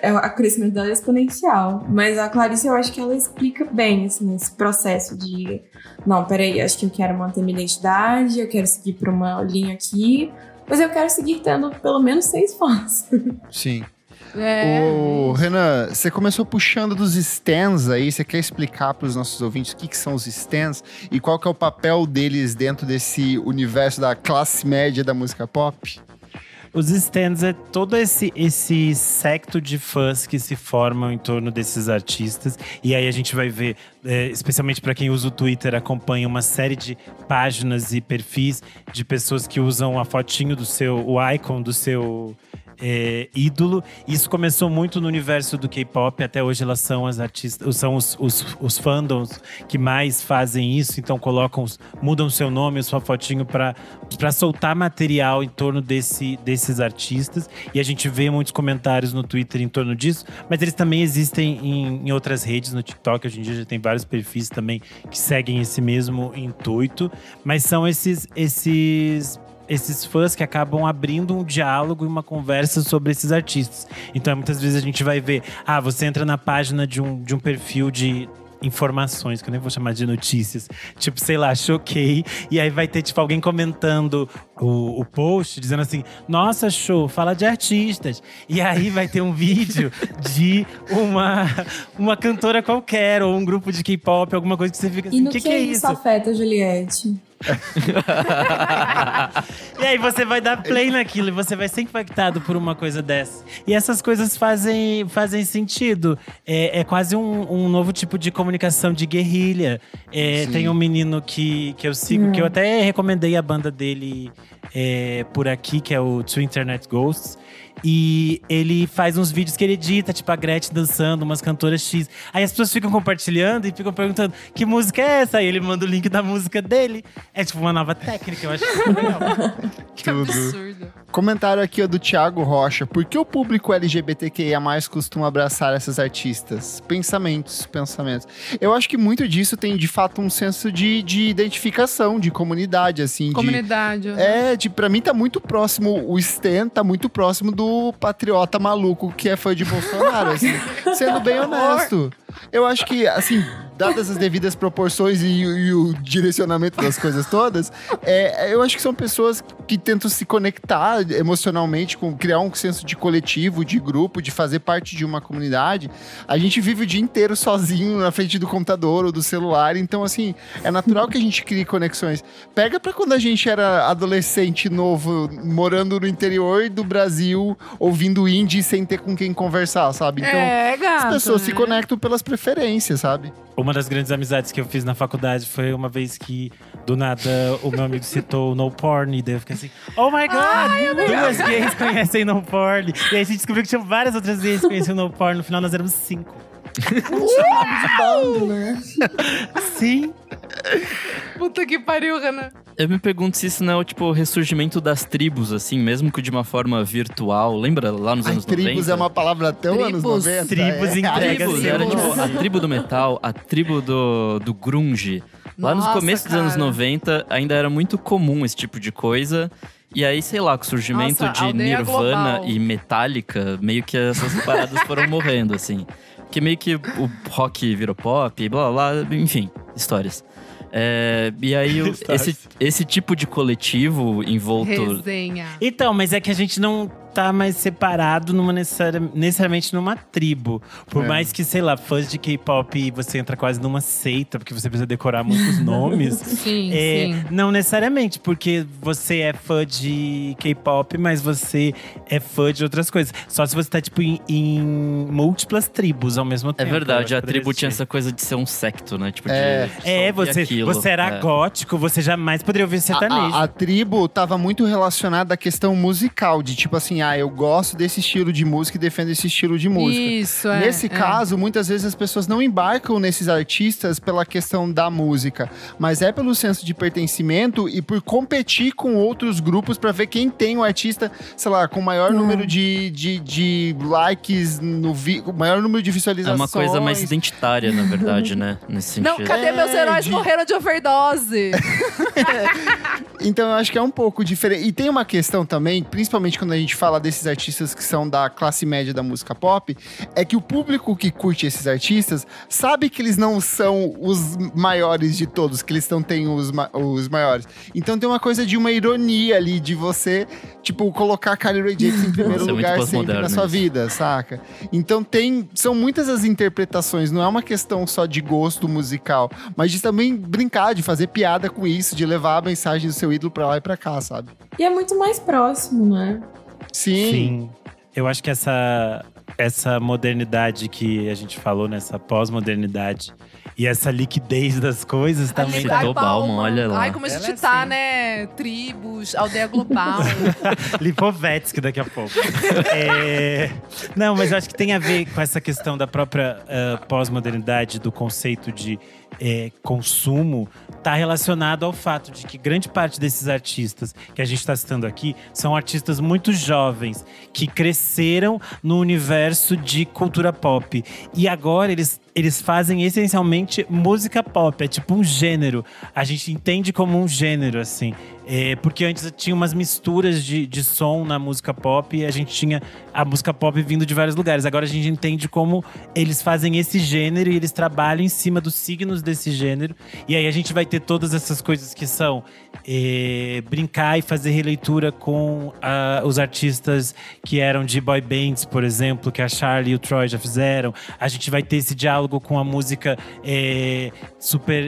É, o crescimento dela é exponencial. Mas a Clarice, eu acho que ela explica bem, assim, esse processo de... Não, peraí, acho que eu quero manter minha identidade, eu quero seguir pra uma linha aqui, mas eu quero seguir tendo pelo menos seis fãs. Sim. É. Ô, Renan, você começou puxando dos stands aí. Você quer explicar para os nossos ouvintes o que, que são os stands e qual que é o papel deles dentro desse universo da classe média da música pop? Os stands é todo esse, esse secto de fãs que se formam em torno desses artistas. E aí a gente vai ver, é, especialmente para quem usa o Twitter, acompanha uma série de páginas e perfis de pessoas que usam a fotinho do seu, o icon do seu é, ídolo. Isso começou muito no universo do K-pop. Até hoje elas são as artistas, são os, os, os fandoms que mais fazem isso. Então colocam, mudam seu nome, sua fotinho para para soltar material em torno desse, desses artistas. E a gente vê muitos comentários no Twitter em torno disso. Mas eles também existem em, em outras redes, no TikTok. Hoje em dia já tem vários perfis também que seguem esse mesmo intuito. Mas são esses esses esses fãs que acabam abrindo um diálogo e uma conversa sobre esses artistas. Então, muitas vezes a gente vai ver, ah, você entra na página de um, de um perfil de informações, que eu nem vou chamar de notícias. Tipo, sei lá, choquei. E aí vai ter, tipo, alguém comentando o, o post, dizendo assim: Nossa, show, fala de artistas. E aí vai ter um vídeo de uma, uma cantora qualquer, ou um grupo de K-pop, alguma coisa que você fica assim: E no que, que, que é isso isso? afeta, Juliette? e aí você vai dar play naquilo e você vai ser impactado por uma coisa dessa. E essas coisas fazem, fazem sentido. É, é quase um, um novo tipo de comunicação de guerrilha. É, tem um menino que, que eu sigo, que eu até recomendei a banda dele é, por aqui, que é o Two Internet Ghosts. E ele faz uns vídeos que ele edita, tipo a Gretchen dançando, umas cantoras X. Aí as pessoas ficam compartilhando e ficam perguntando que música é essa? Aí ele manda o link da música dele. É tipo uma nova técnica, eu acho legal. Que Tudo. absurdo. Comentário aqui ó, do Thiago Rocha. Por que o público LGBTQIA costuma abraçar essas artistas? Pensamentos, pensamentos. Eu acho que muito disso tem, de fato, um senso de, de identificação, de comunidade, assim. de- Comunidade. É, de, pra mim tá muito próximo, o Stan tá muito próximo do patriota maluco que é fã de Bolsonaro, assim. Sendo bem honesto. Eu acho que, assim, dadas as devidas proporções e, e o direcionamento das coisas todas, é, eu acho que são pessoas que tentam se conectar emocionalmente, com criar um senso de coletivo, de grupo, de fazer parte de uma comunidade. A gente vive o dia inteiro sozinho na frente do computador ou do celular, então, assim, é natural que a gente crie conexões. Pega pra quando a gente era adolescente novo, morando no interior do Brasil, ouvindo indie sem ter com quem conversar, sabe? Então, é, gato. as pessoas se né? conectam pelas preferências, sabe? Uma das grandes amizades que eu fiz na faculdade foi uma vez que, do nada, o meu amigo citou no porn. E daí eu fiquei assim, oh my god, duas gays conhecem no porn. E aí a gente descobriu que tinha várias outras gays que conheciam no porn. No final nós éramos cinco. Bando, né? Sim. Puta que pariu, Renan. Eu me pergunto se isso não é o tipo o ressurgimento das tribos, assim, mesmo que de uma forma virtual. Lembra lá nos Ai, anos tribos 90? é uma palavra tão anos Tribos. 90. Tribos é. entrega Tribos, Sim. era Tribos. tipo a tribo do metal, a tribo do, do grunge. Lá Nossa, no começo dos anos cara. 90 ainda era muito comum esse tipo de coisa. E aí, sei lá, com o surgimento Nossa, de Nirvana global. e Metallica, meio que essas paradas foram morrendo, assim. Porque meio que o rock virou pop, blá blá, blá enfim, histórias. É, e aí, o- esse, esse tipo de coletivo envolto. Resenha. Então, mas é que a gente não tá mais separado numa necessari- necessariamente numa tribo. Por É. mais que, sei lá, fãs de K-pop você entra quase numa seita, porque você precisa decorar muitos nomes. Sim, É, sim. não necessariamente, porque você é fã de K-pop, mas você é fã de outras coisas. Só se você tá, tipo, em, em múltiplas tribos ao mesmo É tempo. eu verdade, a tribo tinha essa coisa de ser um secto, né? Tipo, É. É, você, aquilo. você era É. gótico, você jamais poderia ouvir A, sertanejo. a- a tribo tava muito relacionada à questão musical, de tipo assim, ah, eu gosto desse estilo de música e defendo esse estilo de música. Isso, é. Nesse é. caso, muitas vezes as pessoas não embarcam nesses artistas pela questão da música, mas é pelo senso de pertencimento e por competir com outros grupos pra ver quem tem o artista, sei lá, com maior número de, de, de likes no vi, o maior número de É visualizações. uma coisa mais identitária, na verdade, né? Nesse Não, sentido. cadê É, meus heróis de- morreram de overdose? Então eu acho que é um pouco diferente. E tem uma questão também, principalmente quando a gente fala desses artistas que são da classe média da música pop, é que o público que curte esses artistas sabe que eles não são os maiores de todos, que eles não têm os, ma- os maiores. Então tem uma coisa de uma ironia ali, de você, tipo, colocar Carly Rae Jepsen em primeiro Isso é lugar sempre na sua vida, saca? Então tem. São muitas as interpretações, não é uma questão só de gosto musical, mas de também brincar, de fazer piada com isso, de levar a mensagem do seu ídolo pra lá e pra cá, sabe? E é muito mais próximo, né? Sim. Sim. Eu acho que essa, essa modernidade que a gente falou, nessa pós-modernidade, e essa liquidez das coisas também tá Citou Bauman, olha lá. Ai, como a gente Ela é tá, assim. né? Tribos, aldeia global. Lipovetsky daqui a pouco. É, Não, mas eu acho que tem a ver com essa questão da própria ah, pós-modernidade, do conceito de eh, consumo, tá relacionado ao fato de que grande parte desses artistas que a gente está citando aqui são artistas muito jovens que cresceram no universo de cultura pop. E agora eles eles fazem essencialmente música pop, é tipo um gênero. A gente entende como um gênero, assim. É, porque antes tinha umas misturas de, de som na música pop e a gente tinha a música pop vindo de vários lugares. Agora a gente entende como eles fazem esse gênero e eles trabalham em cima dos signos desse gênero. E aí a gente vai ter todas essas coisas que são é, brincar e fazer releitura com ah, os artistas que eram de boy bands, por exemplo, que a Charlie e o Troy já fizeram. A gente vai ter esse diálogo com a música é, super.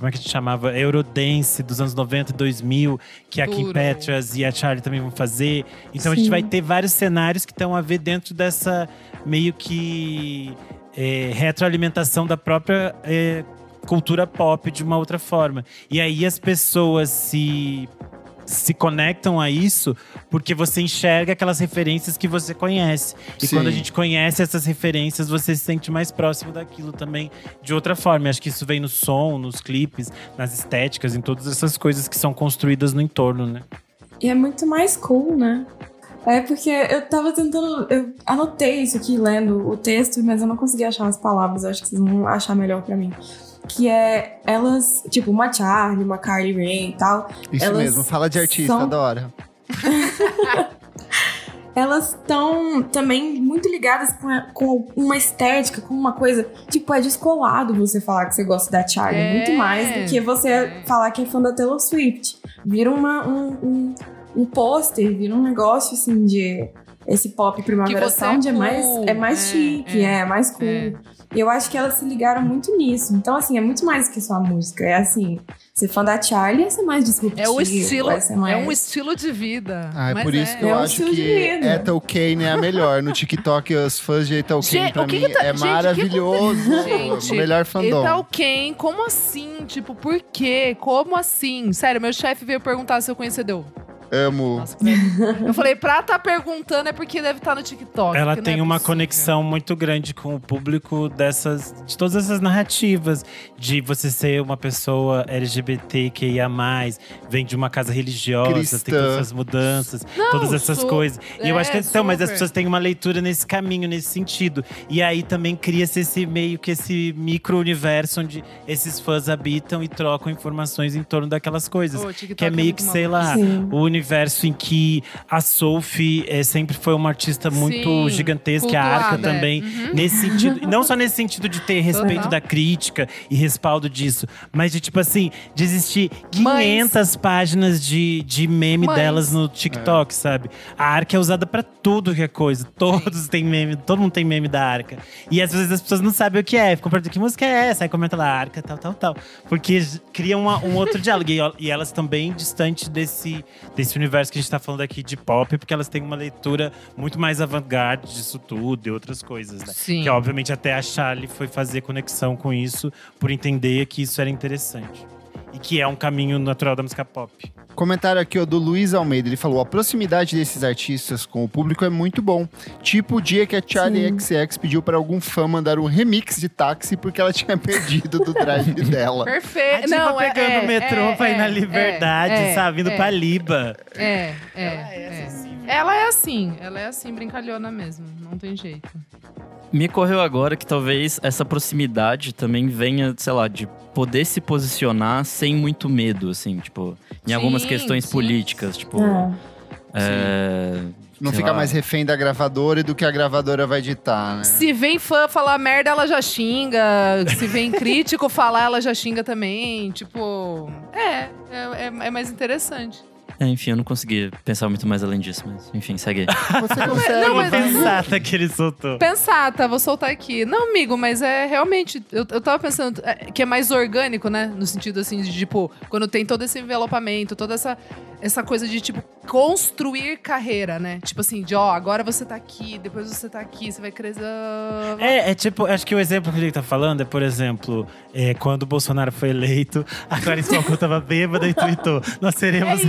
É, como é que a gente chamava? Eurodance dos anos 90 e 2000, que a Kim. Petras e a Charlie também vão fazer. Então a Sim. gente vai ter vários cenários que estão a ver dentro dessa meio que é, retroalimentação da própria é, cultura pop de uma outra forma. E aí as pessoas se se conectam a isso porque você enxerga aquelas referências que você conhece. E Sim. quando a gente conhece essas referências, você se sente mais próximo daquilo também de outra forma. Eu acho que isso vem no som, nos clipes, nas estéticas, em todas essas coisas que são construídas no entorno, né? E é muito mais cool, né? É porque eu tava tentando. Eu anotei isso aqui lendo o texto, mas eu não consegui achar as palavras. Eu acho que vocês vão achar melhor pra mim. Que é elas, tipo, uma Charlie, uma Carly Rae e tal. Isso Elas mesmo, fala de artista, são- adora. Elas estão também muito ligadas com, a- com uma estética, com uma coisa. Tipo, é descolado você falar que você gosta da Charlie. É. Muito mais do que você É. falar que é fã da Taylor Swift. Vira uma, um, um, um pôster, vira um negócio assim de. Esse pop primavera você é sound é, mais, é mais É, chique, é, é, mais cool. é. E eu acho que elas se ligaram muito nisso. Então, assim, é muito mais do que só a música. É assim, ser fã da Charlie é ser mais disruptivo. É o estilo, é mais... é um estilo de vida. Ah, é Mas por isso que eu É um acho estilo de que vida. Ethel Kane é a melhor. No TikTok, os fãs de Ethel Kane, pra mim, que tá- é gente, maravilhoso. Gente, o melhor fandom. E tal quem? Como assim? Tipo, por quê? Como assim? Sério, meu chefe veio perguntar se eu conhecia Deu. Amo. Nossa, eu falei, pra tá perguntando é porque deve estar no TikTok. Ela não tem é uma possível. conexão muito grande com o público dessas, de todas essas narrativas de você ser uma pessoa LGBTQIA+, vem de uma casa religiosa, Cristã. tem todas essas mudanças, Não, todas essas coisas. E eu é, acho que então, mas as pessoas têm uma leitura nesse caminho, nesse sentido. E aí também cria-se esse meio que esse micro-universo onde esses fãs habitam e trocam informações em torno daquelas coisas. TikTok que é meio muito que, sei lá, Sim. o universo em que a Sophie é, sempre foi uma artista muito Sim, gigantesca, a Arca cultuada, é. também. Uhum. Nesse sentido, não só nesse sentido de ter respeito Total. da crítica e respaldo disso, mas de tipo assim, de existir Mães. 500 páginas de, de meme Mães. delas no TikTok, sabe? A Arca é usada pra tudo que é coisa. Todos têm meme, todo mundo tem meme da Arca. E às vezes as pessoas não sabem o que é, ficam perguntando que música é essa, aí comenta lá Arca, tal, tal, tal. Porque cria uma- um outro diálogo. E, e elas estão bem distantes desse, desse universo que a gente tá falando aqui de pop, porque elas têm uma leitura muito mais avant-garde disso tudo e outras coisas, né? Sim. Que obviamente até a Charlie foi fazer conexão com isso por entender que isso era interessante. E que é um caminho natural da música pop. Comentário aqui ó, do Luiz Almeida. Ele falou: a proximidade desses artistas com o público é muito bom. Tipo o dia que a Charlie XX pediu para algum fã mandar um remix de táxi porque ela tinha perdido do drive dela. Perfeito. diva Não, é, pegando é, o metrô é, pra ir na é, liberdade, é, sabe? Indo é, pra Liba. É, é, é. Ela é assim, ela é assim, brincalhona mesmo. Não tem jeito. Me correu agora que talvez essa proximidade também venha, sei lá, de poder se posicionar sem muito medo, assim, tipo, em algumas Sim, questões sim. políticas, tipo. É. é, Não fica lá. mais refém da gravadora e do que a gravadora vai ditar, né? Se vem fã falar merda, ela já xinga. Se vem crítico falar, ela já xinga também. Tipo, é, é, é- é mais interessante. É, enfim, eu não consegui pensar muito mais além disso, mas enfim, segue aí. Você consegue. Não, mas- vai. Sensata que ele soltou. Pensar, tá? Vou soltar aqui. Não, amigo, mas é realmente. Eu, eu tava pensando é, que é mais orgânico, né? No sentido assim de, tipo, quando tem todo esse envelopamento, toda essa, essa coisa de, tipo, construir carreira, né? Tipo assim, de ó, agora você tá aqui, depois você tá aqui, você vai crescer. É, é tipo, acho que o exemplo que ele tá falando é, por exemplo, é, quando o Bolsonaro foi eleito, a Clarice Falcão tava bêbada e tweetou: Nós É seremos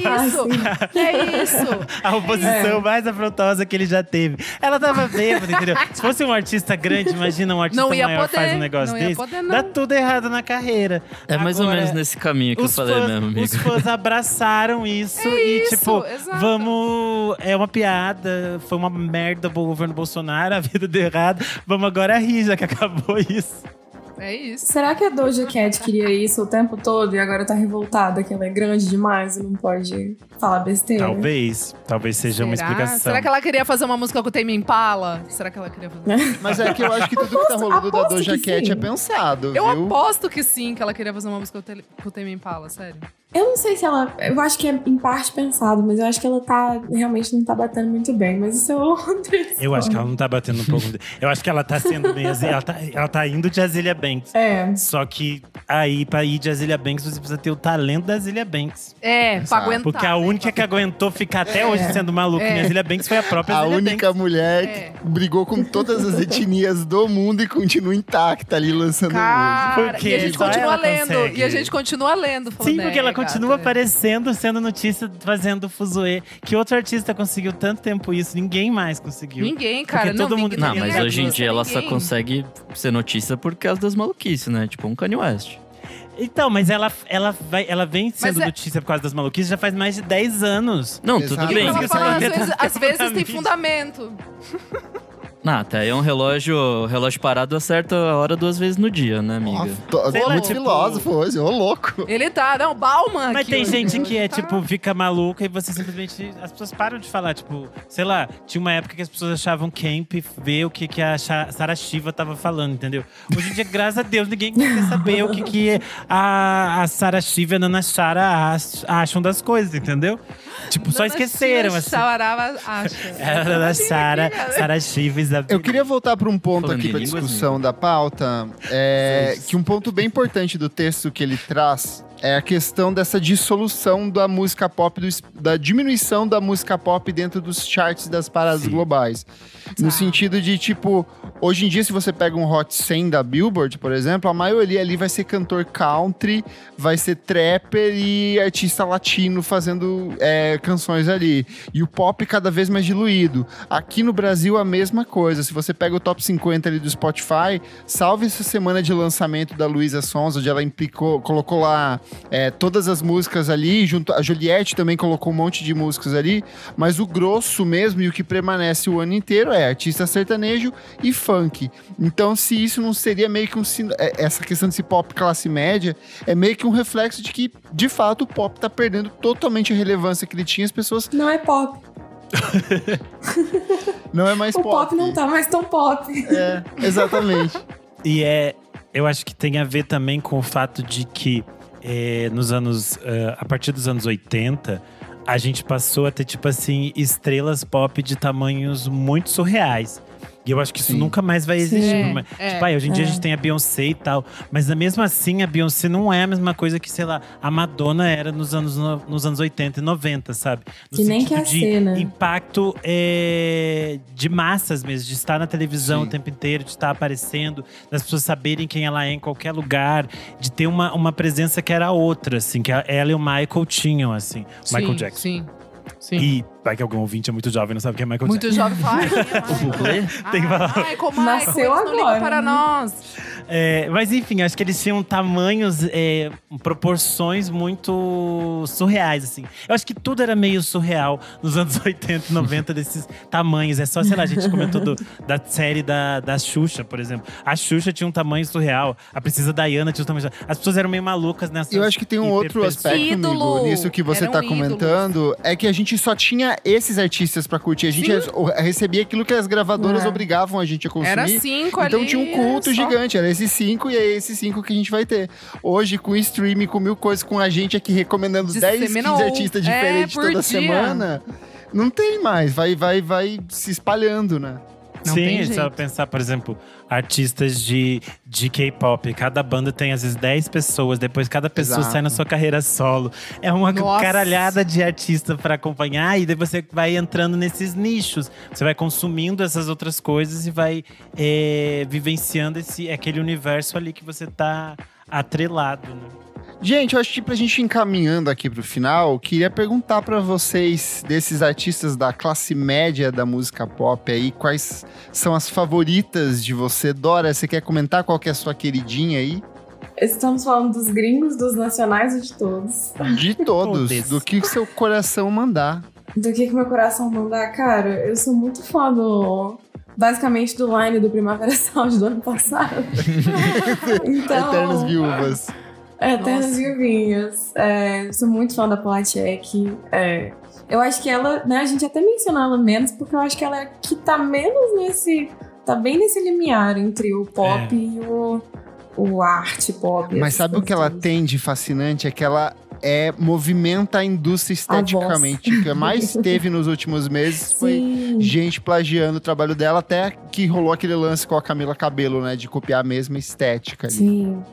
isso! É isso! a oposição mais afrontosa que ele já teve. Ela tava bêbada, entendeu? Se fosse um artista grande, imagina um artista Não ia maior poder, faz um negócio não ia desse, poder, não. dá tudo errado na carreira. É mais ou Agora, menos nesse caminho que eu falei fãs, mesmo, amigo. Os fãs abraçaram isso e, isso, tipo, exato. vamos. É uma piada, foi uma merda o governo Bolsonaro, a vida deu errado. Vamos agora rir, já que acabou isso. É isso. Será que a Doja Cat queria isso o tempo todo e agora tá revoltada que ela é grande demais e não pode falar besteira? Talvez. Talvez seja uma Será? explicação. Será que ela queria fazer uma música com o Tame Impala? Será que ela queria fazer? Mas é que eu acho que tudo que tá rolando da aposto Doja que Cat sim. é pensado, Eu viu? aposto que sim, que ela queria fazer uma música com o Tele- com o Tame Impala, sério. Eu não sei se ela. Eu acho que é em parte pensado, mas eu acho que ela tá. Realmente não tá batendo muito bem. Mas isso é outra Eu acho que ela não tá batendo um pouco. Eu acho que ela tá sendo meio. Ela tá, ela tá indo de Azilia Banks. É. Só que aí, pra ir de Azilia Banks, você precisa ter o talento da Azilia Banks. É, pra aguentar. Porque a né? única que aguentou ficar até hoje sendo maluca É. em Azilia Banks foi a própria A Azilia única Banks. mulher É. que brigou com todas as etnias do mundo e continua intacta ali lançando música. Cara, Porque e a gente continua lendo. consegue. E a gente continua lendo. Falando, Sim, porque ela "É, continua gata, aparecendo, sendo notícia, fazendo fuzuê. Que outro artista conseguiu tanto tempo isso? Ninguém mais conseguiu. Ninguém, cara. Porque não, todo mundo- ninguém- Não, mas hoje em dia ela só ninguém. consegue ser notícia por causa das maluquices, né? Tipo um Kanye West. Então, mas ela, ela, vai, ela vem sendo é- notícia por causa das maluquices já faz mais de 10 anos. Não, Exato. tudo bem. ela Conseguiu fala, se às vezes, às vezes tem fundamento. Não, até aí um relógio, relógio parado acerta a hora duas vezes no dia, né, amiga? tô- Sei lá, muito tipo- filósofo hoje, ô louco. Ele tá, não, Bauman. Mas aqui tem hoje. gente que é, Tá. tipo, fica maluca e você simplesmente. As pessoas param de falar. Tipo, sei lá, tinha uma época que as pessoas achavam camp ver o que, que a Sara Shiva tava falando, entendeu? Hoje em dia, graças a Deus, ninguém quer saber o que, que a, a Sara Shiva e a Nana Chara ach- acham das coisas, entendeu? Tipo, só Dona esqueceram, Tina assim. Chawarava acha. Era da Sara. Sara Shiva e Eu queria voltar para um ponto Falando aqui para discussão da pauta, é, que um ponto bem importante do texto que ele traz é a questão dessa dissolução da música pop, do da diminuição da música pop dentro dos charts das paradas Sim. globais. No sentido de, tipo, hoje em dia, se você pega um Hot 100 da Billboard, por exemplo, a maioria ali vai ser cantor country, vai ser trapper e artista latino fazendo é, canções ali. E o pop cada vez mais diluído. Aqui no Brasil, a mesma coisa. Se você pega o top 50 ali do Spotify, salve essa semana de lançamento da Luísa Sonza, onde ela implicou, colocou lá é, todas as músicas ali, junto a Juliette também colocou um monte de músicas ali, mas o grosso mesmo e o que permanece o ano inteiro é artista sertanejo e funk. Então, se isso não seria meio que um é, essa questão desse pop classe média, é meio que um reflexo de que, de fato, o pop tá perdendo totalmente a relevância que ele tinha, as pessoas Não é pop. não é mais o pop. pop. não tá mais tão pop. É, exatamente. E é, eu acho que tem a ver também com o fato de que é, nos anos, eh, a partir dos anos 80, a gente passou a ter tipo assim estrelas pop de tamanhos muito surreais. E eu acho que isso Sim. nunca mais vai existir. É, Mas, é. tipo, aí, hoje em dia a É. gente tem a Beyoncé e tal. Mas mesmo assim, a Beyoncé não é a mesma coisa que, sei lá, a Madonna era nos anos, no- nos anos 80 e 90, sabe? No Que nem sentido quer de né? impacto é, de massas mesmo, de estar na televisão Sim. o tempo inteiro, de estar aparecendo, das pessoas saberem quem ela é em qualquer lugar, de ter uma, uma presença que era outra, assim, que ela e o Michael tinham, assim. Michael Sim, Jackson. Sim. Sim. E vai que algum ouvinte é muito jovem e não sabe quem é Michael Muito Jackson. jovem bublé? Tem que falar. Michael, Michael, Nasceu eles não ligam agora, para né? nós. É, mas enfim, acho que eles tinham tamanhos, é, proporções muito surreais, assim. Eu acho que tudo era meio surreal nos anos 80 e 90, desses tamanhos. É só, sei lá, a gente comentou do- da série da, da Xuxa, por exemplo. A Xuxa tinha um tamanho surreal, a Princesa Diana tinha um tamanho surreal. As pessoas eram meio malucas nessa. Eu acho que tem um outro aspecto, Ídolo. amigo, nisso que você Eram tá comentando, é que a gente só tinha esses artistas pra curtir. A gente recebia aquilo que as gravadoras É. obrigavam a gente a consumir. Era cinco Então ali. tinha um culto só. gigante, era esses cinco e é esses cinco que a gente vai ter. Hoje, com streaming, com mil coisas, com a gente aqui recomendando 10, 15 Disseminou. artistas É, diferentes por toda dia. semana, não tem mais. Vai, vai, vai se espalhando, né? Não Sim, tem só jeito. pensar, por exemplo, artistas de, de K-pop. Cada banda tem, às vezes, 10 pessoas. Depois, cada pessoa Exato. sai na sua carreira solo. É uma Nossa. caralhada de artista pra acompanhar. E daí você vai entrando nesses nichos. Você vai consumindo essas outras coisas e vai é, vivenciando esse, aquele universo ali que você tá atrelado, né? Gente, eu acho que pra gente ir encaminhando aqui pro final, queria perguntar pra vocês, desses artistas da classe média da música pop aí, quais são as favoritas de você? Dora, você quer comentar qual que é a sua queridinha aí? Estamos falando dos gringos, dos nacionais ou de todos? De todos, Todos. do que o seu coração mandar. Do que, que meu coração mandar? Cara, eu sou muito fã do. Basicamente do line do Primavera Sound do ano passado. então, Eternas Viúvas. É, Eternas. Viuvinhas. É, sou muito fã da Polacek. É, eu acho que ela, né, a gente até menciona ela menos, porque eu acho que ela é a que tá menos nesse. Tá bem nesse limiar entre o pop É. e o, o arte pop. Mas sabe o que ela tem de fascinante? É que ela é movimenta a indústria esteticamente. O que mais teve nos últimos meses foi Sim. gente plagiando o trabalho dela, até que rolou aquele lance com a Camila Cabelo, né? De copiar a mesma estética ali. Sim,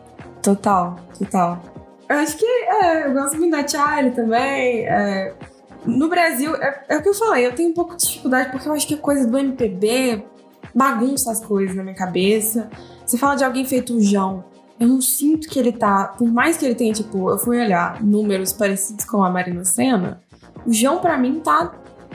total, total. Eu acho que é, eu gosto muito da Charlie também. é, no Brasil, é, é o que eu falei, eu tenho um pouco de dificuldade porque eu acho que a coisa do MPB bagunça as coisas na minha cabeça. Você fala de alguém feito o João. Eu não sinto que ele tá. Por mais que ele tenha, tipo, eu fui olhar números parecidos com a Marina Senna, o João, pra mim, tá.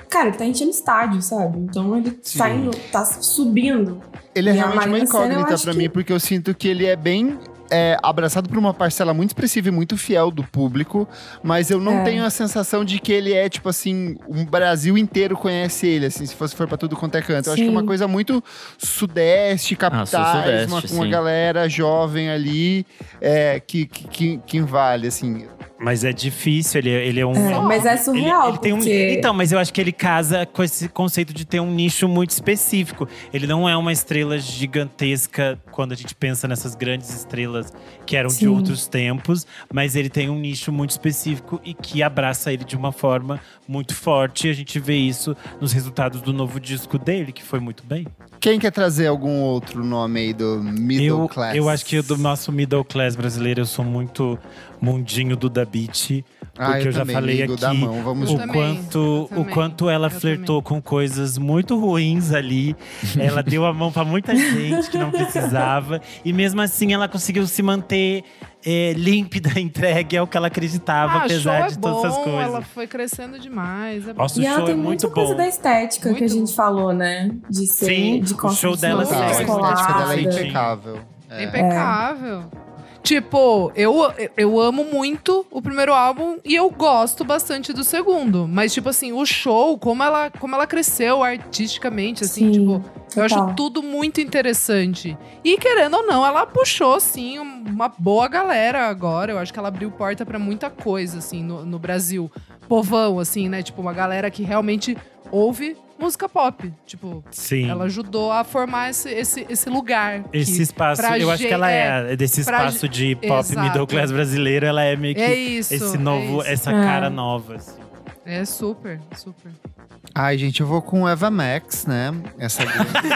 Cara, ele tá enchendo estádio, sabe? Então ele tá, Sim. indo, tá subindo. Ele é E realmente uma incógnita que- mim, porque eu sinto que ele é bem é, abraçado por uma parcela muito expressiva e muito fiel do público, mas eu não É. tenho a sensação de que ele é, tipo assim, um Brasil inteiro conhece ele, assim, se fosse for pra tudo quanto é canto. Eu acho que é uma Sim. coisa muito sudeste, capitais, sul-sudeste, uma, uma sim. galera jovem ali é, que, que, que, que vale, assim. Mas é difícil, ele, ele é um. É, mas é Ele, surreal, ele tem um, porque... então, mas eu acho que ele casa com esse conceito de ter um nicho muito específico. Ele não é uma estrela gigantesca quando a gente pensa nessas grandes estrelas que eram de Sim. outros tempos, mas ele tem um nicho muito específico e que abraça ele de uma forma muito forte. E a gente vê isso nos resultados do novo disco dele, que foi muito bem. Quem quer trazer algum outro nome aí do middle Eu, class? eu acho que do nosso middle class brasileiro, eu sou muito mundinho do Da Beat. Ah, porque eu já também, falei aqui mão. Vamos Eu o também, quanto, eu o também, quanto ela eu flertou com coisas muito ruins ali. ela deu a mão pra muita gente que não precisava. E mesmo assim ela conseguiu se manter é, límpida, entregue ao que ela acreditava, Ah, apesar show de é todas bom, essas coisas. Ela foi crescendo demais. É bom. Nossa, o E ela show tem é muito muita coisa bom. da estética que a Muito gente bom. falou, né? De ser Sim, de o show dela Total, a estética dela é impecável. É. É impecável. Tipo, eu, eu amo muito o primeiro álbum e eu gosto bastante do segundo. Mas, tipo assim, o show, como ela, como ela cresceu artisticamente, assim, Sim, tipo, eu total. acho tudo muito interessante. E querendo ou não, ela puxou, sim, uma boa galera agora. Eu acho que ela abriu porta pra muita coisa, assim, no, no Brasil. Povão, assim, né? Tipo, uma galera que realmente ouve música pop. Tipo, Sim. ela ajudou a formar esse, esse, esse lugar. Esse que- espaço, eu acho que ela é, desse pra espaço de pop Exato. middle class brasileiro, ela é meio que É isso. esse é novo, isso. essa É. cara nova. assim. É super, super. Ai, gente, eu vou com Eva Max, né? Essa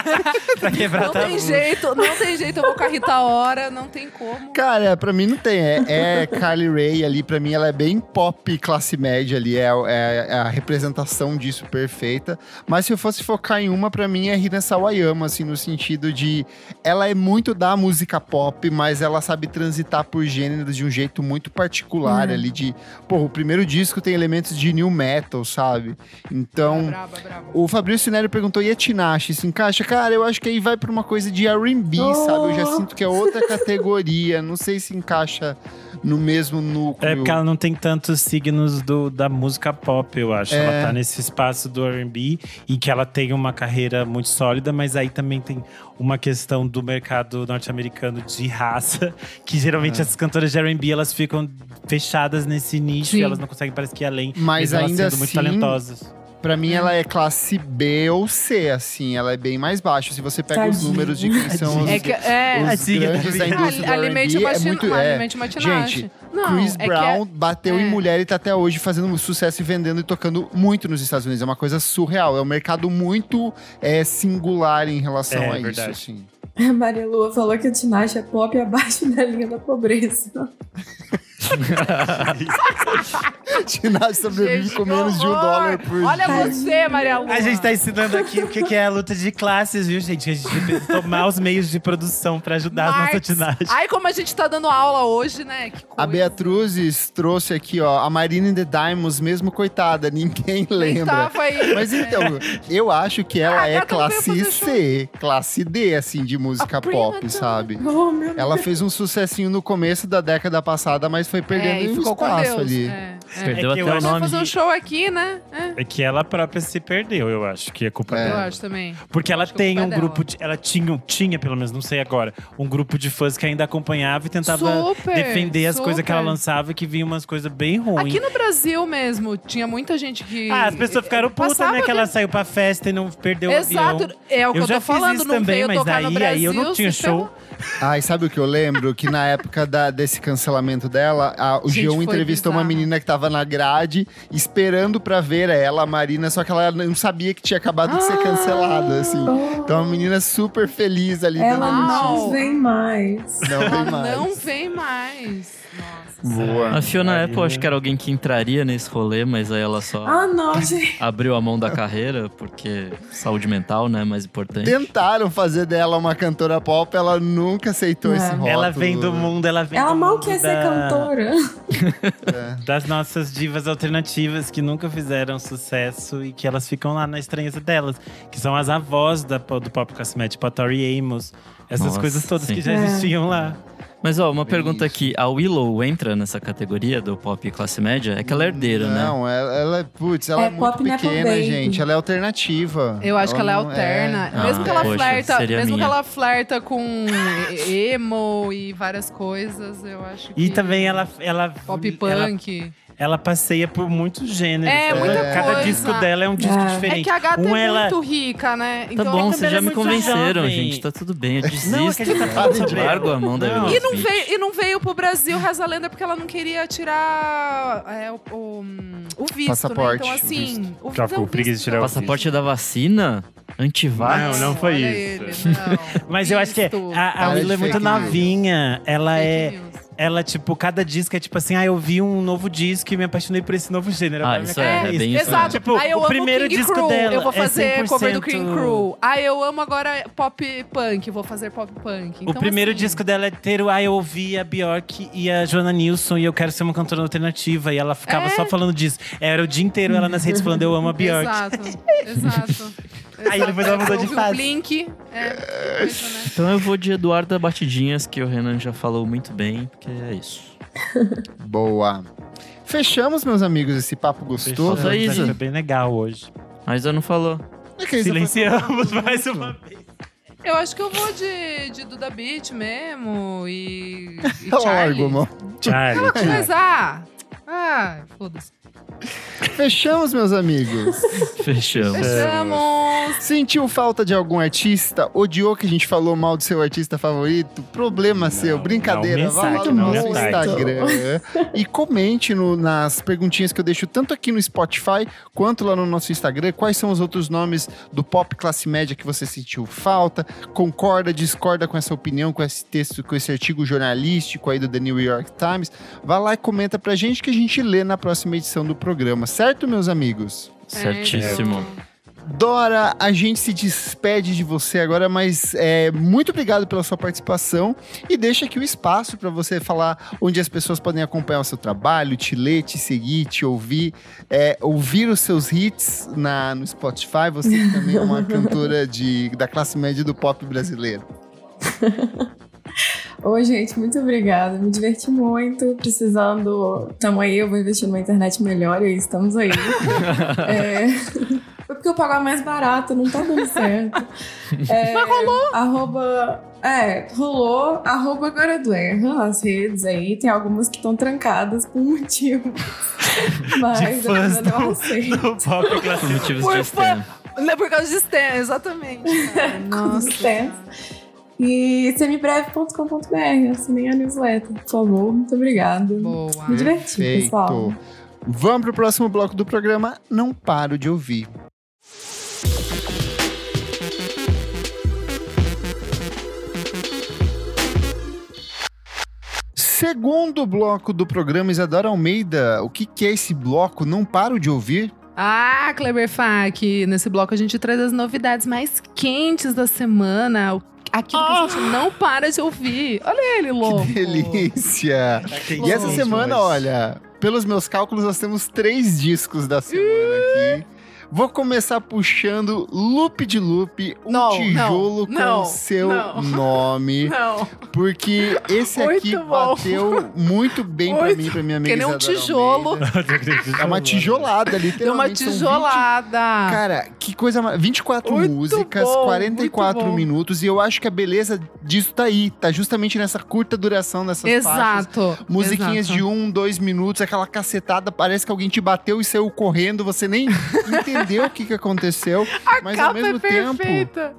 pra quebrar Não tem tabu. jeito, não tem jeito. Eu vou com a Rita Ora, não tem como. Cara, pra mim não tem. É, é Carly Rae ali, pra mim ela é bem pop classe média ali. É, é- é a representação disso perfeita. Mas se eu fosse focar em uma, pra mim é Rina Sawayama, assim, no sentido de. Ela é muito da música pop, mas ela sabe transitar por gêneros de um jeito muito particular Uhum. ali. De. Pô, o primeiro disco tem elementos de new metal, sabe? Então. Braba, braba. O Fabrício Neri perguntou, e a Tinashe, se encaixa? Cara, eu acho que aí vai pra uma coisa de R&B, Oh. sabe? Eu já sinto que é outra categoria. Não sei se encaixa no mesmo núcleo. É porque ela não tem tantos signos do, da música pop, eu acho. É. Ela tá nesse espaço do R&B e que ela tem uma carreira muito sólida, mas aí também tem uma questão do mercado norte-americano de raça, que geralmente É. essas cantoras de R&B, elas ficam fechadas nesse nicho Sim. e elas não conseguem, parece que ir além. Mas ainda sendo muito assim, talentosas. Pra mim, ela é classe B ou C, assim. Ela é bem mais baixa. Se você pega os Tadinha. números de quem são os, É que, é, os Tadinha, grandes da indústria do alimente R&B, é muito... É, alimente uma tinashe. gente, Não, Chris é que Brown bateu é. em mulher e tá até hoje fazendo sucesso e vendendo e tocando muito nos Estados Unidos. É uma coisa surreal. É um mercado muito é, singular em relação É, a verdade. isso, assim. A Maria Lua falou que o Tinashe é pop abaixo da linha da pobreza. Ginásio sobrevive Gente, com menos de um dólar por Olha dia. você, Maria Lua. A gente tá ensinando aqui o que é a luta de classes, viu, gente? A gente precisa tomar os meios de produção pra ajudar a nossa Marx. tinagem. Ai, como a gente tá dando aula hoje, né? Que A coisa. Beatruzes trouxe aqui, ó, a Marina in the Diamonds, mesmo coitada, ninguém Nem lembra. tava aí. Mas então, eu acho que ela Ah, é classe. C, classe D, assim, de música A pop, do- sabe? Oh, Ela fez um sucessinho no começo da década passada, mas foi perdendo é, e um espaço ali. É. Perdeu É que eu até o nome. Fazer um show aqui, né? É, É que ela própria se perdeu, eu acho que é culpa É. eu dela. acho também. Porque ela a tem um é dela. grupo de. Ela tinha, tinha, pelo menos, não sei agora, um grupo de fãs que ainda acompanhava e tentava Super, defender as coisas que ela super. lançava, que vinha umas coisas bem ruins. Aqui no Brasil mesmo, tinha muita gente que. Ah, as pessoas ficaram putas, né? Que ela saiu pra festa e não perdeu o Exato, avião. é o que eu, Eu já tô fiz falando, isso não também, veio mas tocar aí- Brasil. aí eu não tinha show. Ai, sabe o que eu lembro? Que na época da- desse cancelamento dela, a- o Gente, G1 foi entrevistou uma menina que tava na grade, esperando pra ver ela, a Marina, só que ela não sabia que tinha acabado de ser Ah! cancelada, assim. Então a menina super feliz ali. Ela Não. não vem mais. Não Ela vem mais. não vem mais. Nossa. Boa. A Fiona Aí, Apple, acho né? que era alguém que entraria nesse rolê, mas aí ela só Ah, não, abriu a mão da carreira, porque saúde mental, né, mais importante. Tentaram fazer dela uma cantora pop, ela nunca aceitou É. esse rótulo. Ela vem do mundo, ela vem Ela do mal mundo quer ser da- cantora. Das nossas divas alternativas que nunca fizeram sucesso e que elas ficam lá na estranheza delas. Que são as avós da, do pop cosmético, tipo a Tori Amos. Essas Nossa, coisas todas sim. que já É. existiam lá. Mas ó, uma Bem pergunta isso. aqui, a Willow entra nessa categoria do pop classe média? É que ela é herdeira, né? Não, ela, ela é, putz, ela é, É muito pequena, gente. Ela é alternativa. Eu acho que ela é não alterna. Ah, mesmo que ela poxa, flerta, mesmo que ela flerta com emo e várias coisas, eu acho que E também ela, ela, pop ela, punk. ela passeia por muitos gêneros. É, Ela- muita Cada coisa. disco dela é um disco É. diferente. É que a gata um é ela... muito rica, né? Tá Então, bom, também vocês ela já é me convenceram, jovem. gente. Tá tudo bem, eu desisto. Não, é que a gente tá falando sobre largo a mão da Não. E não, veio, e não veio pro Brasil, reza a lenda, porque ela não queria tirar é, o, o, o visto, Passaporte, né? Então, o assim... O, Ela ficou não, preguiça de visto tirar o Passaporte da vacina? Antivax? Não, não foi olha isso. ele, não. Mas eu acho que é- Visto. a, a Willow é muito novinha. Ela Fake é. news. Ela, tipo, cada disco é tipo assim, ah, eu vi um novo disco e me apaixonei por esse novo gênero. Ah, isso é, cara é bem isso. Exato. Tipo, ah, eu o amo primeiro King disco Crew. dela Eu vou é fazer cover do 100% King Crew. Ah, eu amo agora pop punk. Vou fazer pop punk. O Então, primeiro assim, disco dela é ter o Ah, eu ouvi a Bjork e a Joana Nilsson e eu quero ser uma cantora alternativa. E ela ficava É. só falando disso. Era o dia inteiro ela nas redes falando eu amo a Bjork. Exato, exato. Aí depois ela mudou de fase. Blink. É, coisa, né? Então eu vou de Eduarda Batidinhas, que o Renan já falou muito bem, porque é isso. Boa. Fechamos, meus amigos, esse papo gostoso. Fechou. Fechou, Isa. Foi bem legal hoje. Mas eu não falou. É Isa foi- Silenciamos mais uma vez. Eu acho que eu vou de, de Duda Beat mesmo e. e Ela Charlie. largou, mano. Charlie. Ah! Ah, foda-se. Fechamos, meus amigos. Fechamos. Fechamos! Sentiu falta de algum artista? Odiou que a gente falou mal do seu artista favorito? Problema seu, brincadeira. não, Vá lá mensagem, no não, nosso mensagem. Instagram e comente no- nas perguntinhas que eu deixo tanto aqui no Spotify quanto lá no nosso Instagram. Quais são os outros nomes do pop classe média que você sentiu falta? Concorda, discorda com essa opinião, com esse texto, com esse artigo jornalístico aí do The New York Times? Vá lá e comenta pra gente que a gente lê na próxima edição do programa, certo, meus amigos? Certíssimo. Dora, a gente se despede de você agora, mas é, muito obrigado pela sua participação e deixa aqui o espaço para você falar onde as pessoas podem acompanhar o seu trabalho, te ler, te seguir, te ouvir, é, ouvir os seus hits na, no Spotify. Você que também é uma cantora de, da classe média do pop brasileiro. Oi, gente, muito obrigada. Me diverti muito. Precisando. Tamo aí, eu vou investir numa internet melhor e estamos aí. é... Foi porque eu pagar mais barato, não tá dando certo. É... Mas rolou! Arroba. É, rolou. Arroba agora do Erra, as redes aí. Tem algumas que estão trancadas por motivo. Mas eu fãs ainda não do- aceito. Do pop classe. Por Por de Stan. Não é por causa de Stan, exatamente. Nossa. Stan. E semibreve.com.br, assinem a newsletter, por favor. Muito obrigada. Boa. Me diverti, pessoal. Vamos pro próximo bloco do programa. Não paro de ouvir. Segundo bloco do programa Isadora Almeida, o que, que é esse bloco? Não paro de ouvir. Ah, Kleber Fak, nesse bloco a gente traz as novidades mais quentes da semana. o- Aquilo que a gente não para de ouvir. Olha ele, louco. Que delícia! E essa semana, olha, pelos meus cálculos, nós temos três discos da semana aqui. Vou começar puxando loop de loop, um Não, tijolo não, com não, seu não. nome. Não. Porque esse Muito aqui bom. bateu muito bem pra Muito. mim, pra minha amiga Que nem um tijolo. É uma tijolada, Deu uma literalmente. são 20 tijolada. Cara, que coisa. mar- 24 Muito músicas, bom, 44 muito bom. minutos. E eu acho que a beleza disso tá aí. Tá justamente nessa curta duração dessas faixas. Exato. Musiquinhas exato. de um, dois minutos, aquela cacetada, parece que alguém te bateu e saiu correndo, você nem entendeu o que, que aconteceu. mas ao Capa mesmo é tempo, perfeita.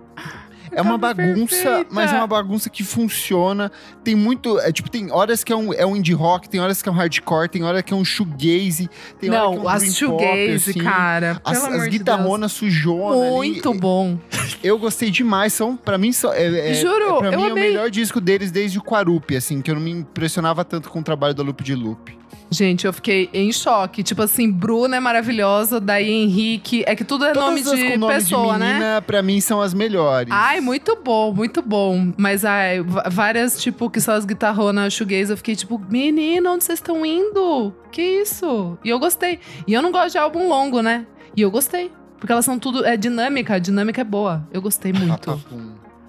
é uma Capa bagunça, perfeita. mas é uma bagunça que funciona. Tem muito. É, tipo, tem horas que é um, é um indie rock, tem horas que é um hardcore, tem horas que é um shoegaze, tem hora que é Não, um as shoegaze, assim. cara. As, as de guitarronas sujonas. Deus. ali. Muito bom. Eu gostei demais. São, pra mim, só, é, é, Juro, é, pra eu mim é o amei. melhor disco deles desde o Quarupi, assim, que eu não me impressionava tanto com o trabalho da Loop de Loop. Gente, eu fiquei em choque. Tipo assim, Bruna é maravilhosa, daí Henrique. É que tudo é nome Todas as de com nome pessoa, de menina, né? pra mim, são as melhores. Ai, muito bom, muito bom. Mas ai, várias, tipo, que são as guitarronas shoegaze, eu fiquei tipo, menino, onde vocês estão indo? Que isso? E eu gostei. E eu não gosto de álbum longo, né? E eu gostei. Porque elas são tudo. É dinâmica, a dinâmica é boa. Eu gostei muito.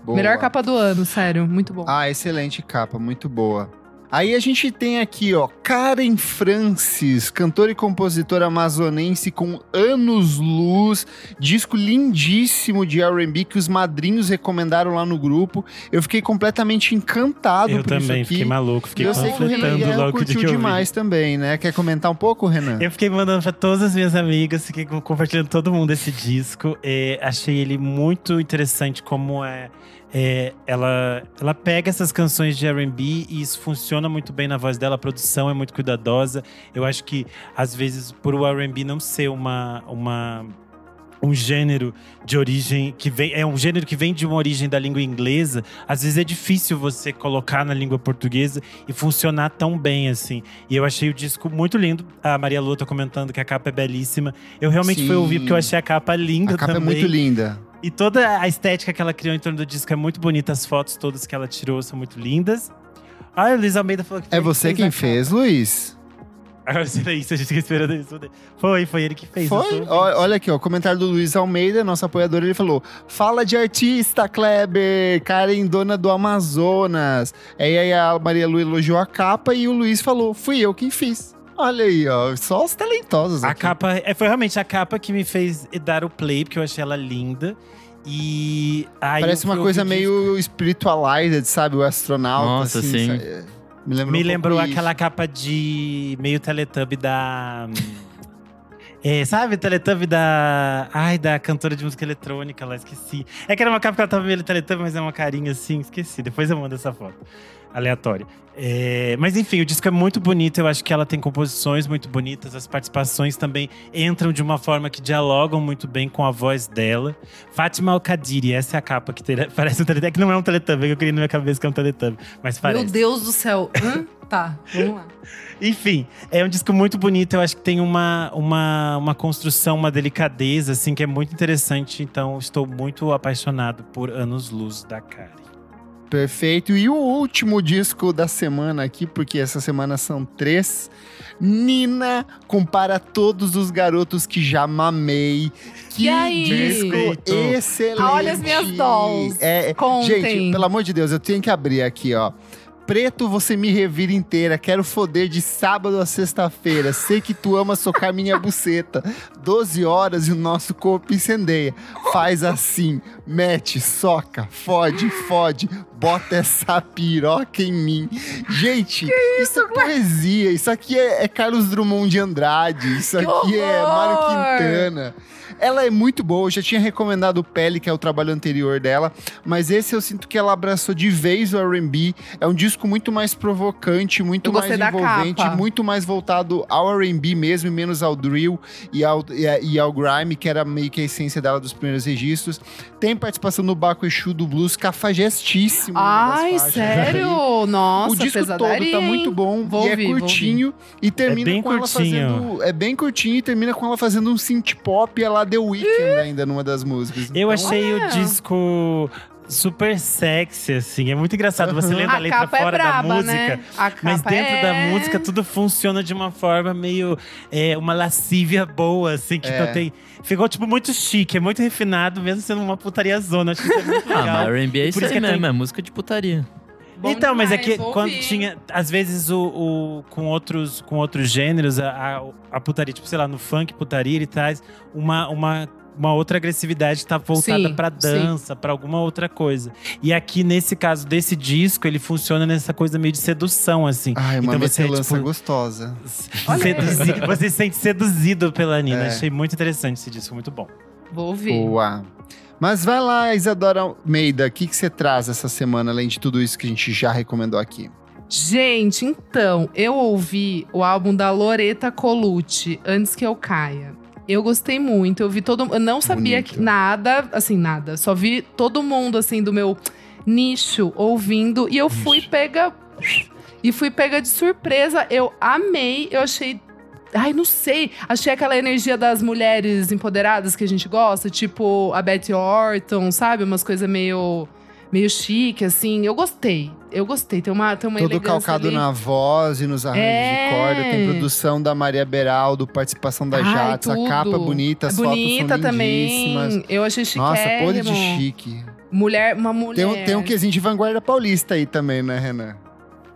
Boa. Melhor capa do ano, sério. Muito bom. Ah, excelente capa, muito boa. Aí a gente tem aqui, ó, Karen Francis, cantora e compositora amazonense com anos luz, disco lindíssimo de R&B que os madrinhos recomendaram lá no grupo. Eu fiquei completamente encantado Eu por isso também aqui. fiquei maluco, fiquei eu sei que o Renan panfletando Guerra logo de que eu demais também, né? Quer comentar um pouco, Renan? Eu fiquei mandando pra todas as minhas amigas, fiquei co- compartilhando todo mundo esse disco. É, achei ele muito interessante como é, é, ela, ela pega essas canções de R&B e isso funciona muito bem na voz dela. A produção é muito cuidadosa. Eu acho que às vezes por o R&B não ser uma uma um gênero de origem que vem é um gênero que vem de uma origem da língua inglesa. Às vezes é difícil você colocar na língua portuguesa e funcionar tão bem assim. E eu achei o disco muito lindo. A Maria Lua tá comentando que a capa é belíssima. Eu realmente Sim. fui ouvir porque eu achei a capa linda A capa também. é muito linda. E toda a estética que ela criou em torno do disco é muito bonita. As fotos todas que ela tirou são muito lindas. Ah, o Luiz Almeida falou que É você quem fez. Luiz? Agora será isso, a gente fica esperando isso. Foi, foi ele que fez. Foi? Olha aqui, ó, comentário do Luiz Almeida, nosso apoiador, ele falou: Fala de artista, Kleber, Karen, dona do Amazonas. Aí, aí a Maria Lu elogiou a capa e o Luiz falou: Fui eu quem fiz. Olha aí, ó, só os talentosos. A aqui. capa, é, foi realmente a capa que me fez dar o play, porque eu achei ela linda. E. aí Parece uma coisa meio spiritualized, sabe? O astronauta. Nossa, assim, sim. sabe? Me lembrou, Me um lembrou pouco aquela isso. capa de meio Teletubby da. É, sabe, Teletubby da. Ai, da cantora de música eletrônica lá, esqueci. É que era uma capa que ela tava meio Teletubby, mas é uma carinha assim, esqueci. Depois eu mando essa foto. Aleatória. É, mas enfim, o disco é muito bonito. Eu acho que ela tem composições muito bonitas. As participações também entram de uma forma que dialogam muito bem com a voz dela. Fátima Al-Kadiri, essa é a capa que tele- parece um Teletubby. É que não é um Teletubby, que eu queria na minha cabeça que é um Teletubby. Mas parece. Meu Deus do céu. Hã? Tá, vamos lá. Enfim, é um disco muito bonito. Eu acho que tem uma, uma, uma construção, uma delicadeza, assim, que é muito interessante. Então, estou muito apaixonado por Anos Luz da Kari. Perfeito. E o último disco da semana aqui, porque essa semana são três. Nina compara todos os garotos que já mamei. Que E aí? disco Perfeito. excelente. Olha as minhas dolls. É, Contem. gente, pelo amor de Deus, eu tenho que abrir aqui, ó. Preto, você me revira inteira. Quero foder de sábado a sexta-feira. Sei que tu ama socar minha buceta. 12 horas e o nosso corpo incendeia. Faz assim, mete, soca, fode, fode, bota essa piroca em mim. Gente, isso, é poesia. Isso aqui é, é Carlos Drummond de Andrade. Isso Que aqui é Mário horror! Quintana. Ela é muito boa, eu já tinha recomendado o Pele, que é o trabalho anterior dela, mas esse eu sinto que ela abraçou de vez o R&B. É um disco muito mais provocante, muito mais envolvente, muito mais voltado ao R&B mesmo, e menos ao drill e ao, e, e ao grime, que era meio que a essência dela dos primeiros registros. Tem participação no Baco Exu do Blues, cafajestíssimo. Ai, sério? Nossa, o disco todo tá muito bom Vou e ouvir, é curtinho e termina bem com curtinho. ela fazendo é bem curtinho e termina com ela fazendo um synth pop ela The Weeknd ainda numa das músicas. Eu Então, achei Ah. o disco super sexy, assim. É muito engraçado. Você lendo a, A letra é fora braba, da música. né? A Mas dentro é... da música tudo funciona de uma forma meio é, uma lascívia boa, assim, que É. não tem. Ficou, tipo, muito chique, é muito refinado, mesmo sendo uma putaria zona. Acho que isso é muito Ah, legal. mas R&B é Por isso aí que é mesmo, é música de putaria. Bom então, mas é demais, que vou quando ouvir. tinha. Às vezes, o, o- com, outros, com outros gêneros, a, a, a putaria, tipo, sei lá, no funk putaria, ele traz uma. uma uma outra agressividade que tá voltada pra dança, pra alguma outra coisa. E aqui, nesse caso desse disco, ele funciona nessa coisa meio de sedução, assim. Ai, uma Então você, metelança tipo, gostosa. Seduzi- você se sente seduzido pela Nina. É. Achei muito interessante esse disco, muito bom. Vou ouvir. Boa. Mas vai lá, Isadora Almeida, o que, que você traz essa semana, além de tudo isso que a gente já recomendou aqui? Gente, então, eu ouvi o álbum da Loreta Colucci, Antes Que Eu Caia. Eu gostei muito, eu vi todo Eu não sabia que nada, assim, nada. Só vi todo mundo, assim, do meu nicho ouvindo. E eu fui pega. E fui pega de surpresa. Eu amei, eu achei. Ai, não sei. Achei aquela energia das mulheres empoderadas que a gente gosta, tipo a Betty Orton, sabe? Umas coisas meio. meio chique, assim. Eu gostei. Eu gostei. Tem uma, tem uma Todo elegância calcado ali. na voz e nos arranjos É. de corda. Tem produção da Maria Beraldo, participação da Ai, a capa bonita, as Bonita fotos também. Eu achei chique. Nossa, podre de chique. Mulher, uma mulher. Tem um, tem um quesinho de vanguarda paulista aí também, né, Renan?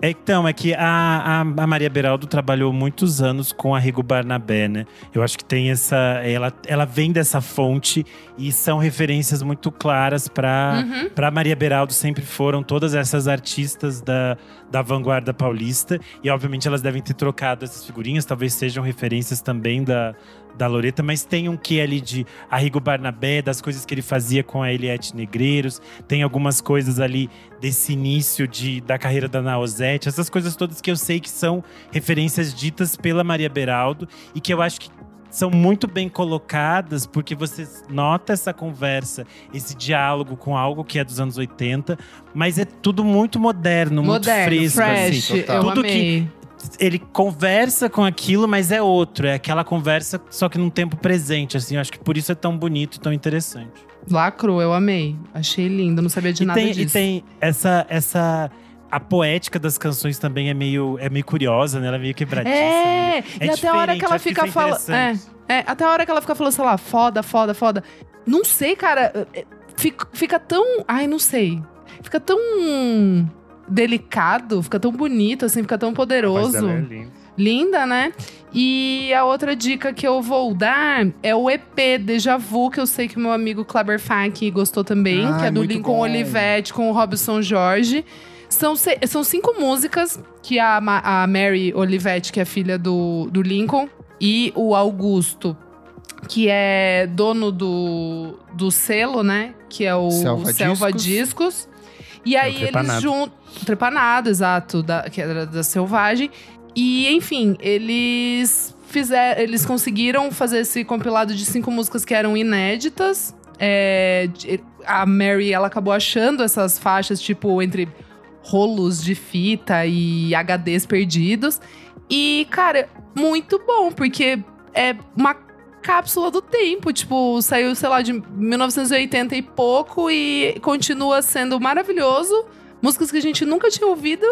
Então, é que a, a, a Maria Beraldo trabalhou muitos anos com a Rigo Barnabé, né? Eu acho que tem essa. Ela, ela vem dessa fonte e são referências muito claras para Uhum. Maria Beraldo sempre foram todas essas artistas da, da vanguarda paulista. E obviamente elas devem ter trocado essas figurinhas, talvez sejam referências também da, da Loreta, mas tem um que ali de Arrigo Barnabé, das coisas que ele fazia com a Eliette Negreiros, tem algumas coisas ali desse início de, da carreira da Naozete, essas coisas todas que eu sei que são referências ditas pela Maria Beraldo e que eu acho que são muito bem colocadas, porque você nota essa conversa, esse diálogo com algo que é dos anos 80, mas é tudo muito moderno, Moderno, muito fresco. fresh. assim. total. eu Tudo que-. Ele conversa com aquilo, mas é outro. É aquela conversa, só que num tempo presente, assim. Eu acho que por isso é tão bonito e tão interessante. Lacrou, eu amei. Achei lindo, não sabia de e nada tem, disso. E tem essa, essa. A poética das canções também é meio, é meio curiosa, né? Ela é meio quebradiça. É, meio- e até a hora que ela fica é falando. É, é, até a hora que ela fica falando, sei lá, foda, foda, foda. Não sei, cara. é, Fica, fica tão. Ai, não sei. Fica tão delicado, fica tão bonito, assim, fica tão poderoso. é linda. Linda, né? E a outra dica que eu vou dar é o EP Deja Vu, que eu sei que o meu amigo Kleber Fak gostou também, Ai, que é do Lincoln bom. Olivetti com o Robson Jorge. São, são cinco músicas que a, Ma- a Mary Olivetti, que é filha do, do Lincoln, e o Augusto, que é dono do, do selo, né? Que é o Selva Selva, Discos. Discos. E aí eles Trepanado. juntam. Trepanado, exato, da, que era da Selvagem. E, enfim, eles fizeram. Eles conseguiram fazer esse compilado de cinco músicas que eram inéditas. É, a Mary, ela acabou achando essas faixas, tipo, entre rolos de fita e HDs perdidos. E, cara, muito bom, porque é uma cápsula do tempo. Tipo, saiu, sei lá, de 1980 e pouco e continua sendo maravilhoso. Músicas que a gente nunca tinha ouvido.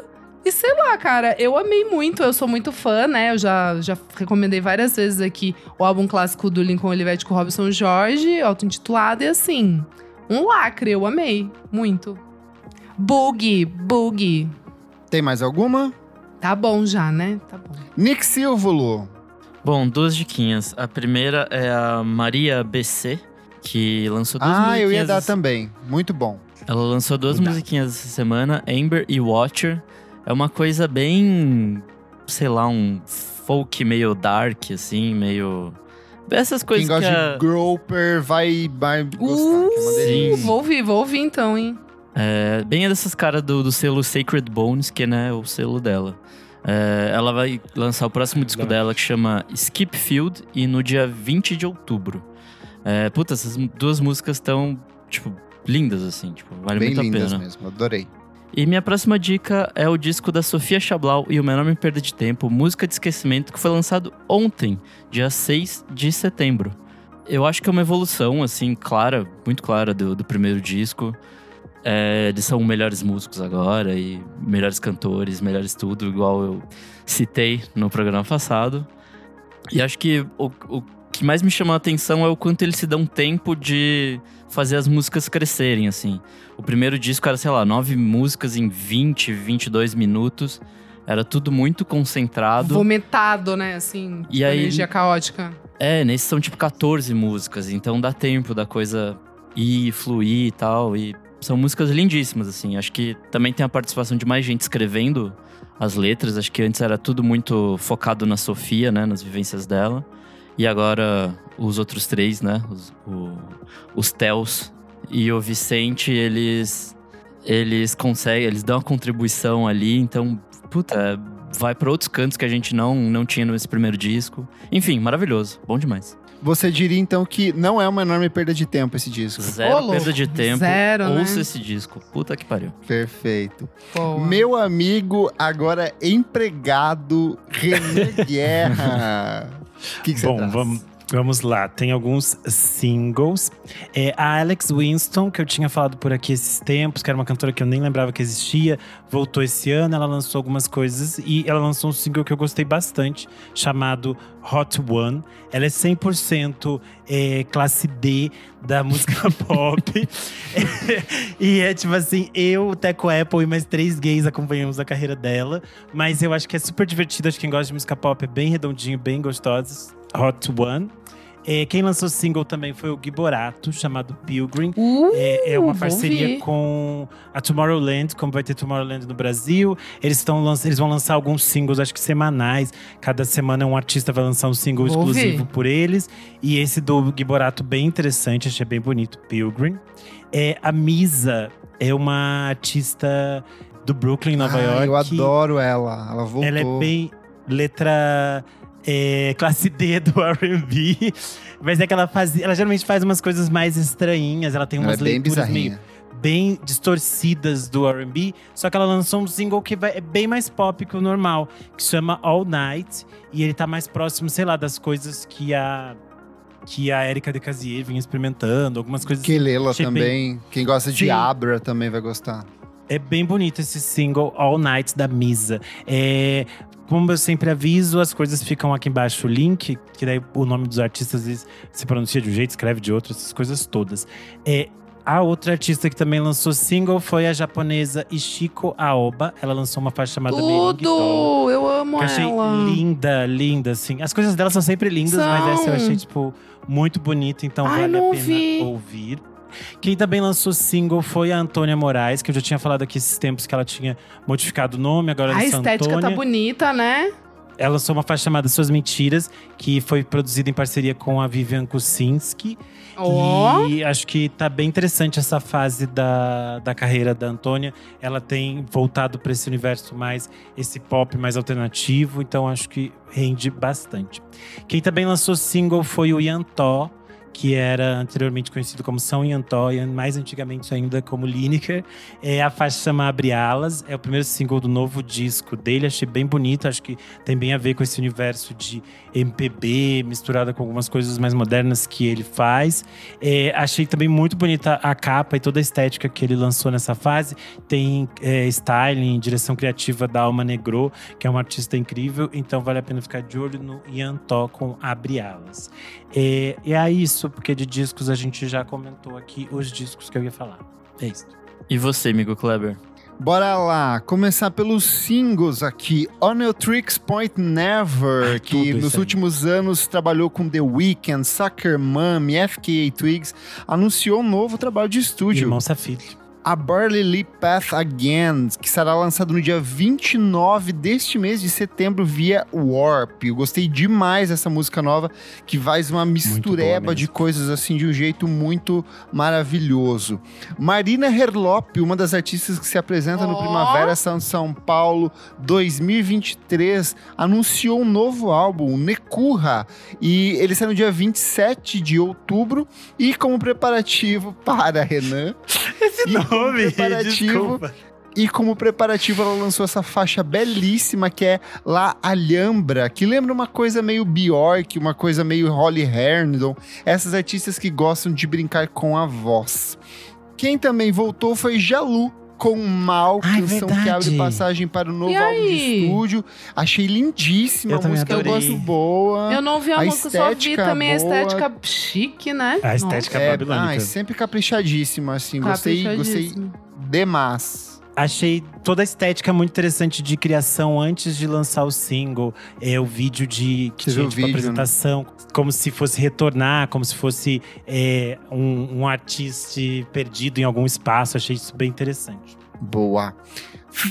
E sei lá, cara, eu amei muito, eu sou muito fã, né? Eu já, já recomendei várias vezes aqui o álbum clássico do Lincoln Olivetti com o Robson Jorge, auto-intitulado, e assim, um lacre, eu amei, muito. Boogie, Boogie. Tem mais alguma? Tá bom já, né? Tá bom. Nick Silvolo. Bom, duas diquinhas. A primeira é a Maria BC, que lançou duas Ah, eu ia dar essa- também. Muito bom. Ela lançou duas Cuidado. musiquinhas essa semana, Amber e Watcher. É uma coisa bem, sei lá, um folk meio dark, assim, meio... Essas coisas Quem que gosta a... de Groper vai, vai gostar, que é Uh. Sim. vou ouvir, vou ouvir então, hein? É, bem dessas caras do, do selo Sacred Bones, que né, é o selo dela. É, ela vai lançar o próximo disco dela que chama Skip Field e no dia 20 de outubro. É, puta, essas duas músicas estão, tipo, lindas, assim, tipo, vale Bem muito a lindas pena. mesmo, adorei. E minha próxima dica é o disco da Sofia Chablau e o Meu Nome Perda de Tempo, Música de Esquecimento, que foi lançado ontem, dia 6 de setembro. Eu acho que é uma evolução, assim, clara, muito clara do, do primeiro disco. É, eles são melhores músicos agora e melhores cantores, melhores tudo, igual eu citei no programa passado. E acho que o, o que mais me chama a atenção é o quanto eles se dão tempo de fazer as músicas crescerem, assim. O primeiro disco era, sei lá, nove músicas em 20, 22 minutos. Era tudo muito concentrado. Vomitado, né? Assim, E aí- energia caótica. É, nesses são tipo 14 músicas, então dá tempo da coisa ir, fluir e tal. E são músicas lindíssimas, assim. Acho que também tem a participação de mais gente escrevendo as letras. Acho que antes era tudo muito focado na Sofia, né? Nas vivências dela. E agora os outros três, né? Os, o- os Tels e o Vicente, eles. Eles conseguem, eles dão uma contribuição ali, então, puta, vai pra outros cantos que a gente não, não tinha nesse primeiro disco. Enfim, maravilhoso, bom demais. Você diria então que não é uma enorme perda de tempo esse disco. Zero perda de tempo. zero, né? Ouça esse disco. Puta que pariu. Perfeito. Boa. Meu amigo, agora empregado, René Guerra. O que, que você Bom, traz? vamos, vamos lá. Tem alguns singles. É, a Alex Winston, que eu tinha falado por aqui esses tempos, que era uma cantora que eu nem lembrava que existia, voltou esse ano. Ela lançou algumas coisas e ela lançou um single que eu gostei bastante, chamado Hot One. Ela é 100% é, classe D da música pop. e é tipo assim, eu, o Teco Apple e mais três gays acompanhamos a carreira dela. Mas eu acho que é super divertido. Acho que quem gosta de música pop é bem redondinho, bem gostoso. Hot One. É, quem lançou single também foi o Gui Borato, chamado Pilgrim. Uh, É, é uma vou parceria com a Tomorrowland, como vai ter Tomorrowland no Brasil. Eles, estão eles vão lançar alguns singles, acho que semanais. Cada semana um artista vai lançar um single Vou exclusivo ouvir. por eles. E esse do Gui Borato, bem interessante, achei bem bonito, Pilgrim. É, a Misa é uma artista do Brooklyn, Nova Ah, York. Eu adoro ela. Ela voltou. Ela é bem letra é, classe D do R&B. Mas é que ela faz, ela geralmente faz umas coisas mais estranhinhas. Ela tem Ela umas é bem leituras meio bem distorcidas do R&B. Só que ela lançou um single que vai- é bem mais pop que o normal, que chama All Night. E ele tá mais próximo, sei lá, das coisas que a que a Erika de Casier vinha experimentando, algumas coisas Kelela Achei também. Quem gosta de Sim. Abra também vai gostar. É bem bonito esse single All Night da Misa. É, como eu sempre aviso, as coisas ficam aqui embaixo o link, que daí o nome dos artistas se pronuncia de um jeito, escreve de outro, essas coisas todas. É, a outra artista que também lançou single foi a japonesa Ishiko Aoba. Ela lançou uma faixa chamada. Tudo! Eu amo Que eu achei ela. linda, linda, assim. As coisas dela são sempre lindas, mas essa eu São. achei, tipo, muito bonita, então Ai, vale a pena ouvi. ouvir. Quem também lançou single foi a Antônia Moraes, que eu já tinha falado aqui esses tempos que ela tinha modificado o nome, agora A é Santa estética tá Antônia. bonita, né? Ela lançou uma faixa chamada Suas Mentiras, que foi produzida em parceria com a Vivian Kucinski. Ó. E acho que tá bem interessante essa fase da, da carreira da Antônia. Ela tem voltado para esse universo mais, esse pop mais alternativo, então acho que rende bastante. Quem também lançou single foi o Yantó, que era anteriormente conhecido como São Yantó, e mais antigamente ainda como Lineker. É, a faixa chama Abre Alas, é o primeiro single do novo disco dele, achei bem bonito, acho que tem bem a ver com esse universo de MPB, misturada com algumas coisas mais modernas que ele faz. É, achei também muito bonita a capa e toda a estética que ele lançou nessa fase. Tem é, styling, direção criativa da Alma Negro, que é uma artista incrível, então vale a pena ficar de olho no Ian Tó com Abre Alas. É, e é isso, porque de discos a gente já comentou aqui os discos que eu ia falar. É isso. E você, amigo Kleber? Bora lá, começar pelos singles aqui. Oneotrix Point Never, Ai, que tudo nos últimos anos trabalhou com The Weeknd, Sucker Mummy, FKA Twigs, anunciou um novo trabalho de estúdio. Irmão Safilho. A Barley Lee Path Again, que será lançado no dia 29 deste mês de setembro via Warp. Eu gostei demais dessa música nova, que faz uma mistureba de coisas assim de um jeito muito maravilhoso. Marina Herlop, uma das artistas que se apresenta no Ó. Primavera Sound São Paulo 2023, anunciou um novo álbum, Necurra, e ele sai no dia 27 de outubro e como preparativo para Renan Esse E nome, preparativo. desculpa. e como preparativo, ela lançou essa faixa belíssima que é La Alhambra, que lembra uma coisa meio Bjork, uma coisa meio Holly Herndon, essas artistas que gostam de brincar com a voz. Quem também voltou foi Jalu. Com Mal, Ai, canção que verdade. abre passagem para o novo álbum de estúdio. Achei lindíssima, Eu a música é adorei. muito boa. Eu não vi a, A música, só vi estética também a boa. estética chique, né? A estética É, babilônica. ai, sempre caprichadíssima, assim. Gostei, gostei demais. Achei toda a estética muito interessante de criação antes de lançar o single. É o vídeo de que Você tinha tipo, vídeo, né? apresentação, como se fosse retornar, como se fosse é, um, um artista perdido em algum espaço. Achei isso bem interessante. Boa.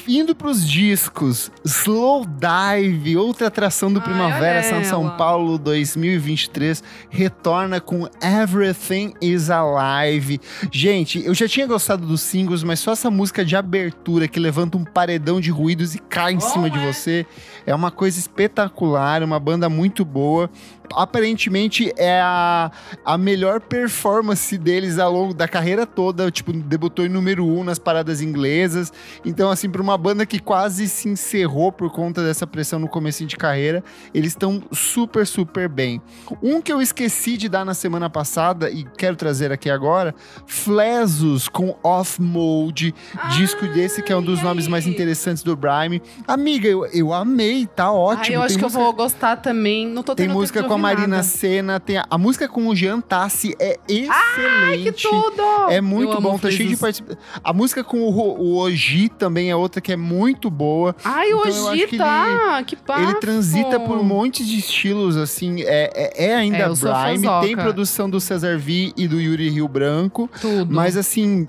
Indo pros discos, Slow Dive, outra atração do Ai, Primavera São São. Paulo 2023, retorna com Everything is Alive. Gente, eu já tinha gostado dos singles, mas só essa música de abertura que levanta um paredão de ruídos e cai em cima de você é uma coisa espetacular, uma banda muito boa. Aparentemente é a, a melhor performance deles ao longo da carreira toda. Tipo, debutou em número um nas paradas inglesas. Então, assim, para uma banda que quase se encerrou por conta dessa pressão no começo de carreira, eles estão super, super bem. Um que eu esqueci de dar na semana passada e quero trazer aqui agora, Flesos com Off Mode, disco desse que é um dos nomes mais interessantes do Brime. Amiga, eu, eu amei, tá ótimo. Ai, eu acho Tem que eu música- vou gostar também. Não tô tem música com a Marina nada. Senna, tem a, a música com o Jean Tassi é excelente. Ai, que tudo! É Eu muito amo bom, tá cheio de participação. A música com o, o Oji também é outra que é muito boa. Ai, Então, eu hoje acho que tá! Que bafo! Ele transita por um monte de estilos, assim, é, é, é ainda É, eu fãzoca. tem produção do Cesar V e do Yuri Rio Branco, Tudo. mas assim,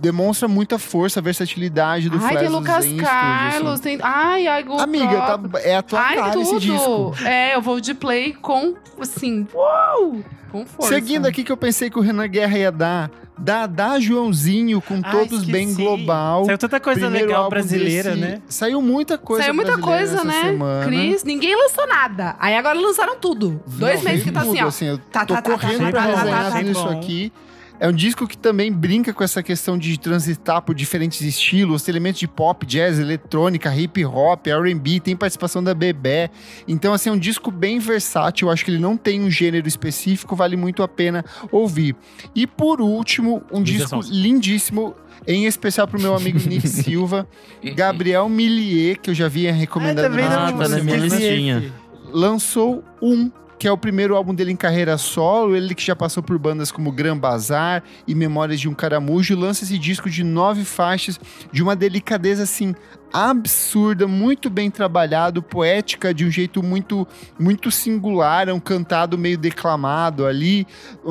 demonstra muita força, versatilidade do Ai, tem Flesos Lucas Carlos, assim. tem... Ai, ai, Go Amiga, tá, é a tua Ai, cara tudo! esse disco. É, eu vou de play com, assim, uou! Com força. Seguindo aqui que eu pensei que o Renan Guerra ia dar, Dá Joãozinho com Ah, todos bem esqueci. global. Saiu tanta coisa Primeiro legal brasileira, desse- né? Saiu muita coisa Saiu muita coisa, né? semana. Cris, ninguém lançou nada. Aí agora lançaram tudo. Dois Não, meses que tá assim, ó. eu Tá, tô tá, tá, correndo tá, pra tá, tá, resenhar tá, tá, isso aqui. É um disco que também brinca com essa questão de transitar por diferentes estilos, tem elementos de pop, jazz, eletrônica, hip hop, R&B, tem participação da Bebé. Então, assim, é um disco bem versátil. Eu acho que ele não tem um gênero específico, vale muito a pena ouvir. E por último, um disco lindíssimo, em especial pro meu amigo Nick Silva, Gabriel Millier, que eu já vinha recomendando também nas não, últimas tá na minha listinha. lançou um, que é o primeiro álbum dele em carreira solo, ele que já passou por bandas como Gran Bazar e Memórias de um Caramujo, lança esse disco de nove faixas, de uma delicadeza assim absurda, muito bem trabalhado, poética de um jeito muito muito singular, é um cantado meio declamado ali,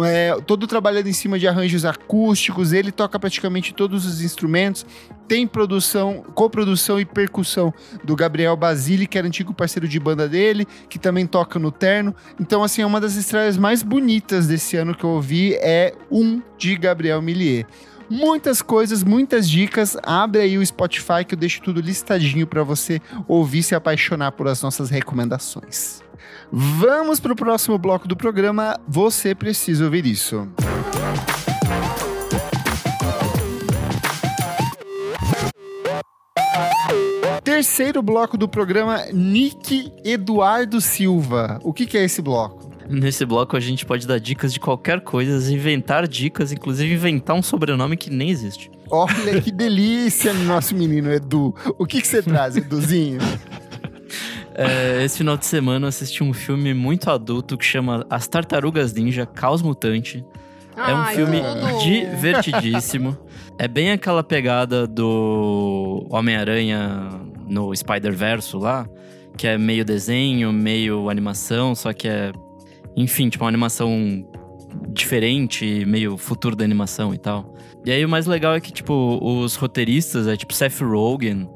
é, todo trabalhado em cima de arranjos acústicos, ele toca praticamente todos os instrumentos, tem produção, coprodução e percussão do Gabriel Basile, que era antigo parceiro de banda dele, que também toca no Terno. Então, assim, é uma das estreias mais bonitas desse ano que eu ouvi, é um de Gabriel Millier. Muitas coisas, muitas dicas. Abre aí o Spotify que eu deixo tudo listadinho para você ouvir e se apaixonar por as nossas recomendações. Vamos para o próximo bloco do programa. Você precisa ouvir isso. Terceiro bloco do programa, Nick Eduardo Silva. O que, que é esse bloco? Nesse bloco a gente pode dar dicas de qualquer coisa, inventar dicas, inclusive inventar um sobrenome que nem existe. Olha que delícia, nosso menino Edu. O que, que você traz, Eduzinho? É, esse final de semana eu assisti um filme muito adulto que chama As Tartarugas Ninja Caos Mutante. É um Ai, filme tudo. divertidíssimo. é bem aquela pegada do Homem-Aranha no Spider-Verso lá, que é meio desenho, meio animação, só que é, enfim, tipo uma animação diferente, meio futuro da animação e tal. E aí o mais legal é que, tipo, os roteiristas é tipo Seth Rogen,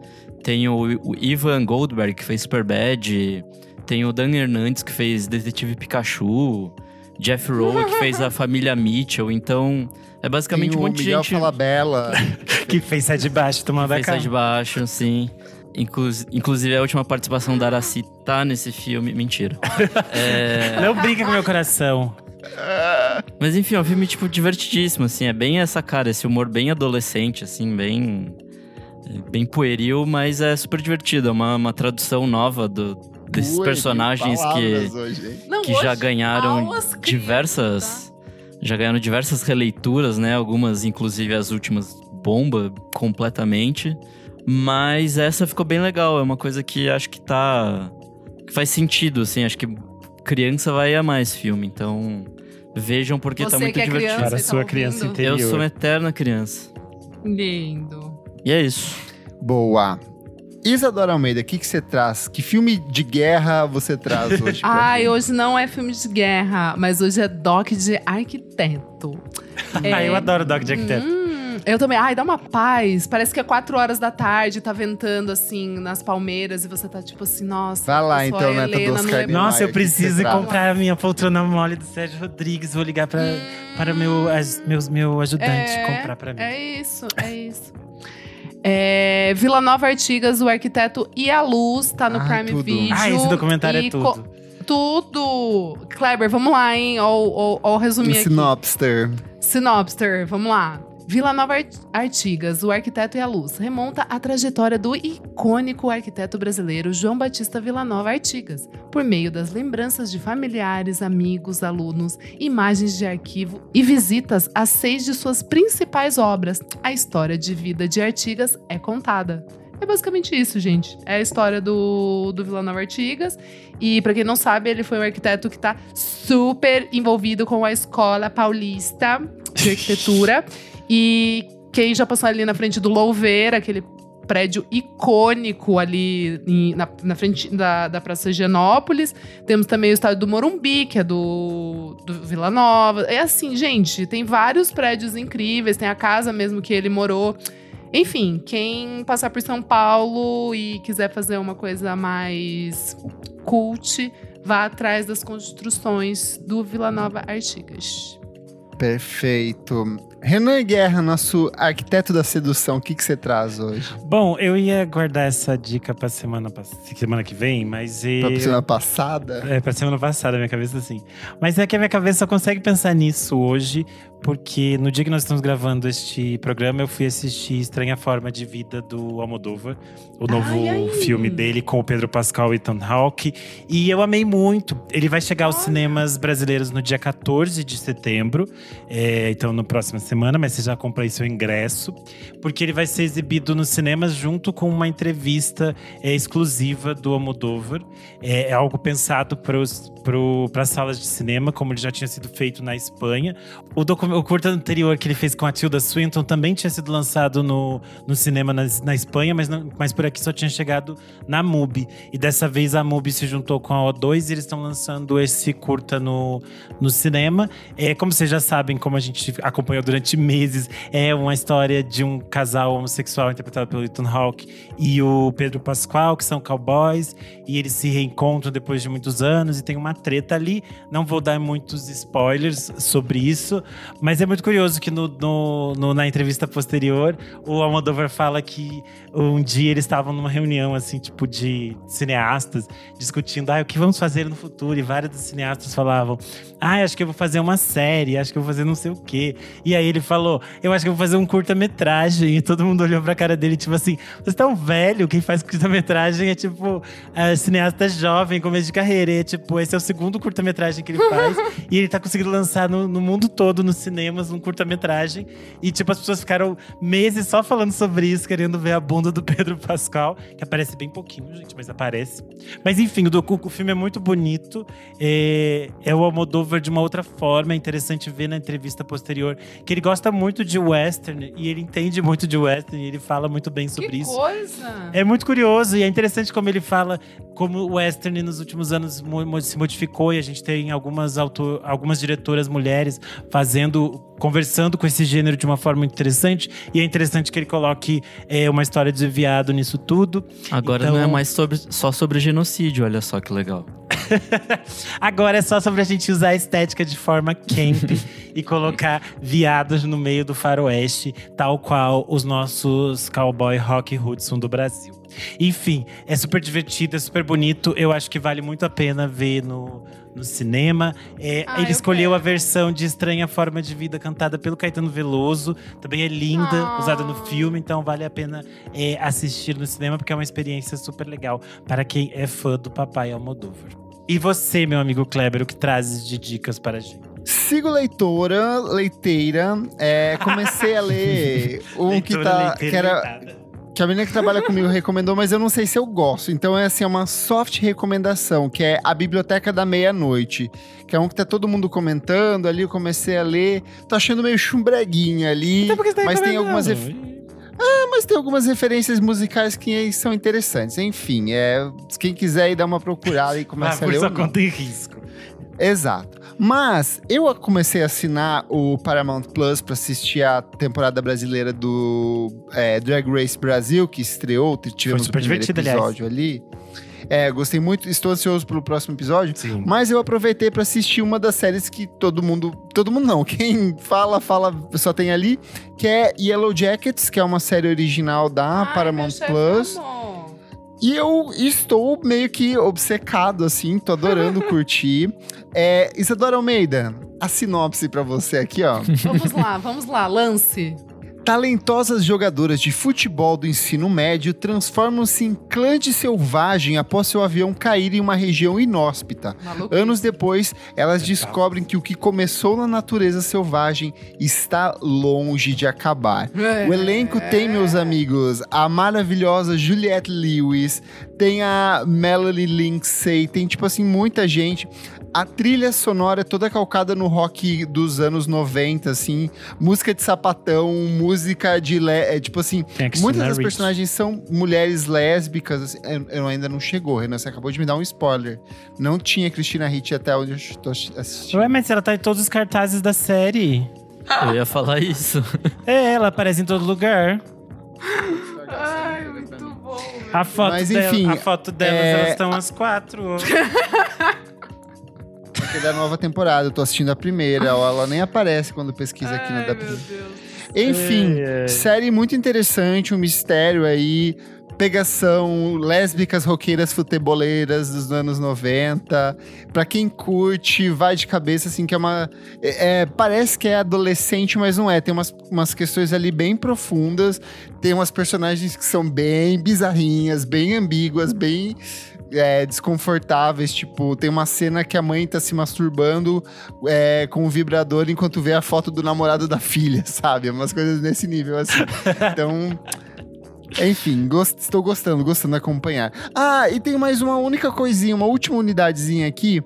tem o, o Ivan Goldberg, que fez Superbad, tem o Dan Hernandes, que fez Detetive Pikachu, Jeff Rowe, que fez a família Mitchell. Então, é basicamente Tem um o monte de Miguel gente Falabella. Que fez sai de baixo tomando que a fez sai cara. de baixo, sim. Inclus- inclusive, a última participação da Araci tá nesse filme. Mentira. É, Não brinca com meu coração. Mas enfim, é um filme, tipo, divertidíssimo, assim. É bem essa cara, esse humor bem adolescente, assim, bem... Bem pueril, mas é super divertido. É uma, uma tradução nova do, desses Ui, personagens que, hoje? Não, que já ganharam aulas, criança. diversas... já ganharam diversas releituras, né? Algumas, inclusive as últimas, bomba completamente. Mas essa ficou bem legal. É uma coisa que acho que tá. que faz sentido, assim. Acho que criança vai amar esse filme. Então, vejam porque tá Você muito que é divertido. criança Para a tá sua criança interior. Eu sou uma eterna criança. Lindo. E é isso. Boa. Isadora Almeida, o que, que você traz? Que filme de guerra você traz hoje? Ai, hoje não é filme de guerra, mas hoje é doc de arquiteto. Ah, eu adoro Dog de Arquiteto. Hum, eu também. Ai, dá uma paz. Parece que é quatro horas da tarde, tá ventando assim nas palmeiras e você tá tipo assim, nossa. Vai lá, então, a neta do Helena Oscar. Nossa, eu Maia, preciso comprar a minha poltrona mole do Sérgio Rodrigues. Vou ligar pra, para meu, as- meus, meu ajudante É, comprar pra mim. É isso, é isso. É, Vila Nova Artigas, o arquiteto e a luz, tá no Ai, Prime tudo. Video. ah, esse documentário E é tudo. Tudo! Kleber, vamos lá, hein? Ó, resumir Um aqui. Sinopster. Sinopster, vamos lá. Vila Nova Art- Artigas, o arquiteto e a luz, remonta a trajetória do icônico arquiteto brasileiro João Batista Villanova Artigas, por meio das lembranças de familiares, amigos, alunos, imagens de arquivo e visitas a seis de suas principais obras. A história de vida de Artigas é contada. É basicamente isso, gente. É a história do, do Vila Nova Artigas. E pra quem não sabe, ele foi um arquiteto que tá super envolvido com a Escola Paulista de Arquitetura. e quem já passou ali na frente do Louveira, aquele prédio icônico ali em- na, na frente da, da Praça Higienópolis. Temos também o estádio do Morumbi, que é do, do Vila Nova. É assim, gente, tem vários prédios incríveis. Tem a casa mesmo que ele morou. Enfim, quem passar por São Paulo e quiser fazer uma coisa mais cult, vá atrás das construções do Vila Nova Artigas. Perfeito. Renan Guerra, nosso arquiteto da sedução, o que, que você traz hoje? Bom, eu ia guardar essa dica pra semana, pass- semana que vem, mas. Pra eh, semana passada? É, pra semana passada, minha cabeça assim. Mas é que a minha cabeça só consegue pensar nisso hoje, porque no dia que nós estamos gravando este programa, eu fui assistir Estranha Forma de Vida do Almodóvar, o novo Ai, ai. filme dele com o Pedro Pascal e Ethan Hawke. E eu amei muito. Ele vai chegar aos cinemas brasileiros no dia 14 de setembro, é, então na próxima semana, mas você já comprou aí seu ingresso, porque ele vai ser exibido nos cinemas junto com uma entrevista é, exclusiva do Almodóvar. É, é algo pensado para as salas de cinema, como ele já tinha sido feito na Espanha. O, docu- o curta anterior que ele fez com a Tilda Swinton também tinha sido lançado no, no cinema na, na Espanha, mas, não- mas por aqui só tinha chegado na MUBI. E dessa vez a MUBI se juntou com a O2 e eles estão lançando esse curta no, no cinema. É, como vocês já sabem, como a gente acompanhou durante meses, é uma história de um casal homossexual interpretado pelo Ethan Hawke e o Pedro Pascoal, que são cowboys, e eles se reencontram depois de muitos anos e tem uma treta ali. Não vou dar muitos spoilers sobre isso, mas é muito curioso que no, no- no- na entrevista posterior o Almodóvar fala que um dia eles estavam numa reunião assim, tipo de cineastas, discutindo ah, o que vamos fazer no futuro, e vários dos cineastas falavam: "Ah, acho que eu vou fazer uma série, acho que eu vou fazer não sei o quê". E aí ele falou: "Eu acho que eu vou fazer um curta-metragem". E todo mundo olhou pra cara dele tipo assim: "Você tão velho, quem faz curta-metragem é tipo é, cineasta jovem, começo de carreira". E, tipo, esse é o segundo curta-metragem que ele faz e ele tá conseguindo lançar no, no mundo todo nos cinemas um curta-metragem. E tipo, as pessoas ficaram meses só falando sobre isso, querendo ver a bunda do Pedro Pascal, que aparece bem pouquinho, gente, mas aparece. Mas enfim, o, docu- o filme é muito bonito. É, é o Almodóvar de uma outra forma. É interessante ver na entrevista posterior que ele gosta muito de western e ele entende muito de western e ele fala muito bem sobre que isso. coisa! É muito curioso e é interessante como ele fala como o western nos últimos anos se modificou e a gente tem algumas, autor, algumas diretoras mulheres fazendo, conversando com esse gênero de uma forma muito interessante. E é interessante que ele coloque é, uma história de viado nisso tudo. Agora Então- não é mais sobre, só sobre genocídio, olha só que legal. Agora é só sobre a gente usar a estética de forma camp e colocar viados no meio do faroeste, tal qual os nossos cowboy rock Hudson do Brasil. Enfim, é super divertido, é super bonito. Eu acho que vale muito a pena ver no, no cinema. É, Ah, ele eu escolheu quero. a versão de Estranha Forma de Vida cantada pelo Caetano Veloso. Também é linda, Ah. usada no filme, então vale a pena é, assistir no cinema, porque é uma experiência super legal para quem é fã do Papai Almodóvar. E você, meu amigo Kleber, o que trazes de dicas para a gente? Sigo leitora, leiteira. É, comecei a ler um que Leitura, tá. leiteira, Que, era, leitada. Que a menina que trabalha comigo recomendou, mas eu não sei se eu gosto. Então é assim, é uma soft recomendação, que é A Biblioteca da Meia-Noite. Que é um que tá todo mundo comentando ali, eu comecei a ler. Tô achando meio chumbreguinha ali. Então que você tá mas tem algumas ref- Mas tem algumas referências musicais que são interessantes. Enfim, é, quem quiser ir dar uma procurada e Ah, começa a ler. eu não. conta em risco. Exato. Mas eu comecei a assinar o Paramount Plus para assistir a temporada brasileira do é, Drag Race Brasil, que estreou, tivemos o super primeiro divertido, aliás. episódio ali. É, gostei muito, estou ansioso pelo próximo episódio. Sim. Mas eu aproveitei para assistir uma das séries que todo mundo. Todo mundo não, quem fala, fala, só tem ali, que é Yellow Jackets, que é uma série original da Ai, meu Paramount chefe Plus. E eu estou meio que obcecado, assim, tô adorando curtir. É, Isadora Almeida, a sinopse pra você aqui, ó. Vamos lá, vamos lá, lance. Talentosas jogadoras de futebol do ensino médio transformam-se em clã de selvagem após seu avião cair em uma região inóspita. Maluco. Anos depois, elas Legal. descobrem que o que começou na natureza selvagem está longe de acabar. O elenco tem, meus amigos, a maravilhosa Juliette Lewis, tem a Melanie Lindsay, tem, tipo assim, muita gente. A trilha sonora é toda calcada no rock dos anos 90, assim. Música de sapatão, música de... Le é, tipo assim, muitas das personagens são mulheres lésbicas. assim. eu, eu ainda não chegou, Renan, você acabou de me dar um spoiler. Não tinha Cristina Ricci até onde eu estou assistindo. Ué, mas ela tá em todos os cartazes da série. Eu ia falar isso. É, ela aparece em todo lugar. Ai, muito bom. A foto, Mas, dela- enfim, a foto delas, é- elas estão as quatro. Porque é da nova temporada, eu tô assistindo a primeira. ó, ela nem aparece quando pesquisa aqui na Ai, da meu. Deus. Enfim, Ai, ai. série muito interessante, um mistério aí. Pegação, lésbicas roqueiras futeboleiras dos anos 90. Pra quem curte, vai de cabeça, assim, que é uma. é- é, parece que é adolescente, mas não é. Tem umas, umas questões ali bem profundas. Tem umas personagens que são bem bizarrinhas, bem ambíguas, bem é, desconfortáveis. Tipo, tem uma cena que a mãe tá se masturbando é, com o vibrador enquanto vê a foto do namorado da filha, sabe? Umas coisas nesse nível, assim. Então. Enfim, gost- estou gostando, gostando de acompanhar. Ah, e tem mais uma única coisinha, uma última unidadezinha aqui,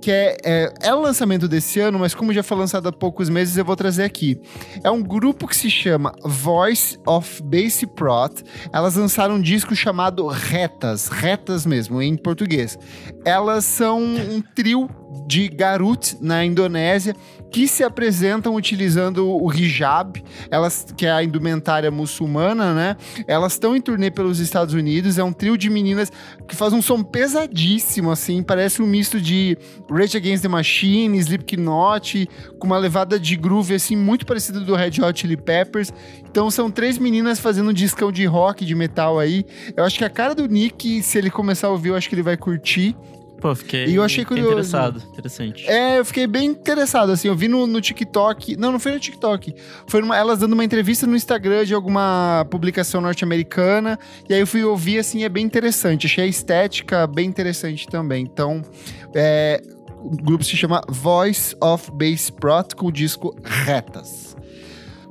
que é, é, é lançamento desse ano, mas como já foi lançado há poucos meses, eu vou trazer aqui. É um grupo que se chama Voice of Bass Prot. Elas lançaram um disco chamado Retas, Retas mesmo, em português. Elas são um trio de Garut na Indonésia que se apresentam utilizando o hijab, elas que é a indumentária muçulmana, né? Elas estão em turnê pelos Estados Unidos, é um trio de meninas que faz um som pesadíssimo assim, parece um misto de Rage Against the Machine, Slipknot, com uma levada de groove assim muito parecida do Red Hot Chili Peppers. Então são três meninas fazendo um discão de rock, de metal aí. Eu acho que a cara do Nick, se ele começar a ouvir, eu acho que ele vai curtir. Pô, fiquei, E eu achei curioso. interessado. Interessante. É, eu fiquei bem interessado, assim, eu vi no, no TikTok, não, não foi no TikTok, foi numa- elas dando uma entrevista no Instagram de alguma publicação norte-americana, e aí eu fui ouvir, assim, é bem interessante, achei a estética bem interessante também, então, é, o grupo se chama Voice of Bass Prot, com o disco Retas.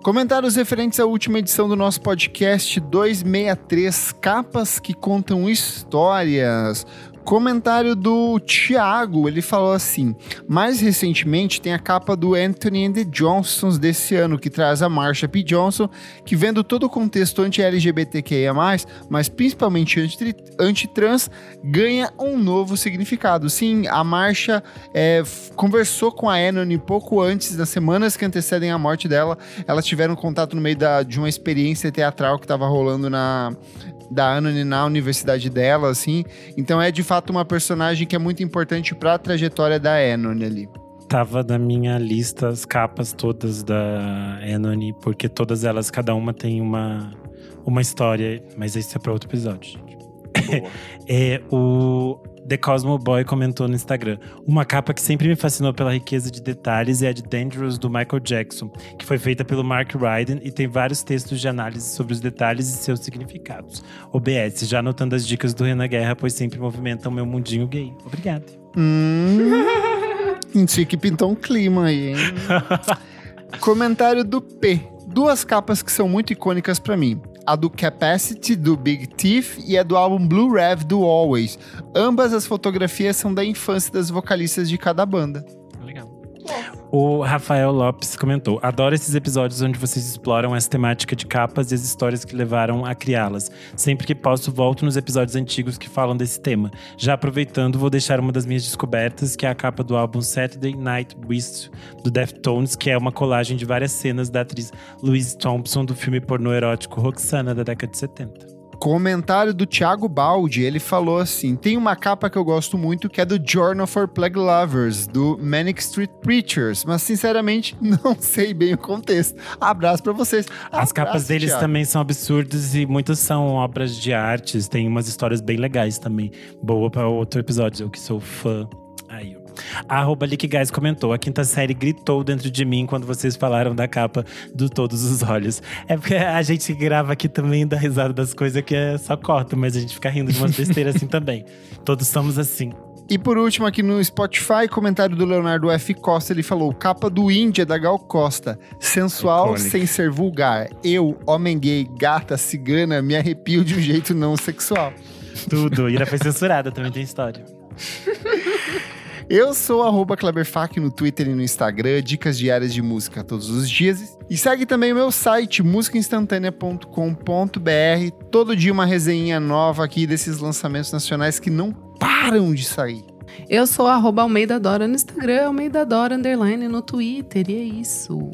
Comentários referentes à última edição do nosso podcast 263, capas que contam histórias. Comentário do Thiago, ele falou assim: mais recentemente tem a capa do Anthony and the Johnsons desse ano, que traz a Marsha P. Johnson, que vendo todo o contexto anti-LGBTQIA, mas principalmente anti- anti-trans, ganha um novo significado. Sim, a Marsha é, conversou com a Anony pouco antes, nas semanas que antecedem a morte dela. Elas tiveram contato no meio da- de uma experiência teatral que estava rolando na da Anony na universidade dela, assim. Então é de fato uma personagem que é muito importante para a trajetória da Anony ali. Tava na minha lista as capas todas da Anony, porque todas elas, cada uma tem uma, uma história, mas isso é para outro episódio, gente. É, o The Cosmo Boy comentou no Instagram. Uma capa que sempre me fascinou pela riqueza de detalhes é a de Dangerous do Michael Jackson, que foi feita pelo Mark Ryden e tem vários textos de análise sobre os detalhes e seus significados. OBS, já anotando as dicas do Renan Guerra, pois sempre movimentam meu mundinho gay. Obrigado. Hum. Senti que pintou um clima aí, hein? Comentário do P. Duas capas que são muito icônicas pra mim. A do Capacity, do Big Thief, e a do álbum Blue Rev, do Always. Ambas as fotografias são da infância das vocalistas de cada banda. Legal. O Rafael Lopes comentou: Adoro esses episódios onde vocês exploram essa temática de capas e as histórias que levaram a criá-las. Sempre que posso, volto nos episódios antigos que falam desse tema. Já aproveitando, vou deixar uma das minhas descobertas, que é a capa do álbum Saturday Night Beast do Deftones, que é uma colagem de várias cenas da atriz Louise Thompson do filme pornô erótico Roxana da década de 70. Comentário do Thiago Baldi, ele falou assim: tem uma capa que eu gosto muito que é do Journal for Plague Lovers, do Manic Street Preachers, mas sinceramente não sei bem o contexto. Abraço pra vocês. As Abraço, capas deles Thiago. também são absurdas e muitas são obras de artes. Tem umas histórias bem legais também. Boa para outro episódio, eu que sou fã. Arroba Guys comentou: a quinta série gritou dentro de mim quando vocês falaram da capa do Todos os Olhos. É porque a gente grava aqui também dá risada das coisas que é só corta, mas a gente fica rindo de umas besteiras assim também. Todos somos assim. E por último, aqui no Spotify, comentário do Leonardo F. Costa, ele falou: capa do Índia da Gal Costa. Sensual Iconic. sem ser vulgar. Eu, homem gay, gata, cigana, me arrepio de um jeito não sexual. Tudo. Ira foi censurada, também tem história. Eu sou arroba Kleberfac no Twitter e no Instagram, dicas diárias de música todos os dias. E segue também o meu site, musicainstantanea.com.br. Todo dia uma resenha nova aqui desses lançamentos nacionais que não param de sair. Eu sou arroba Almeida Dora no Instagram, Almeida Dora underline no Twitter, e é isso.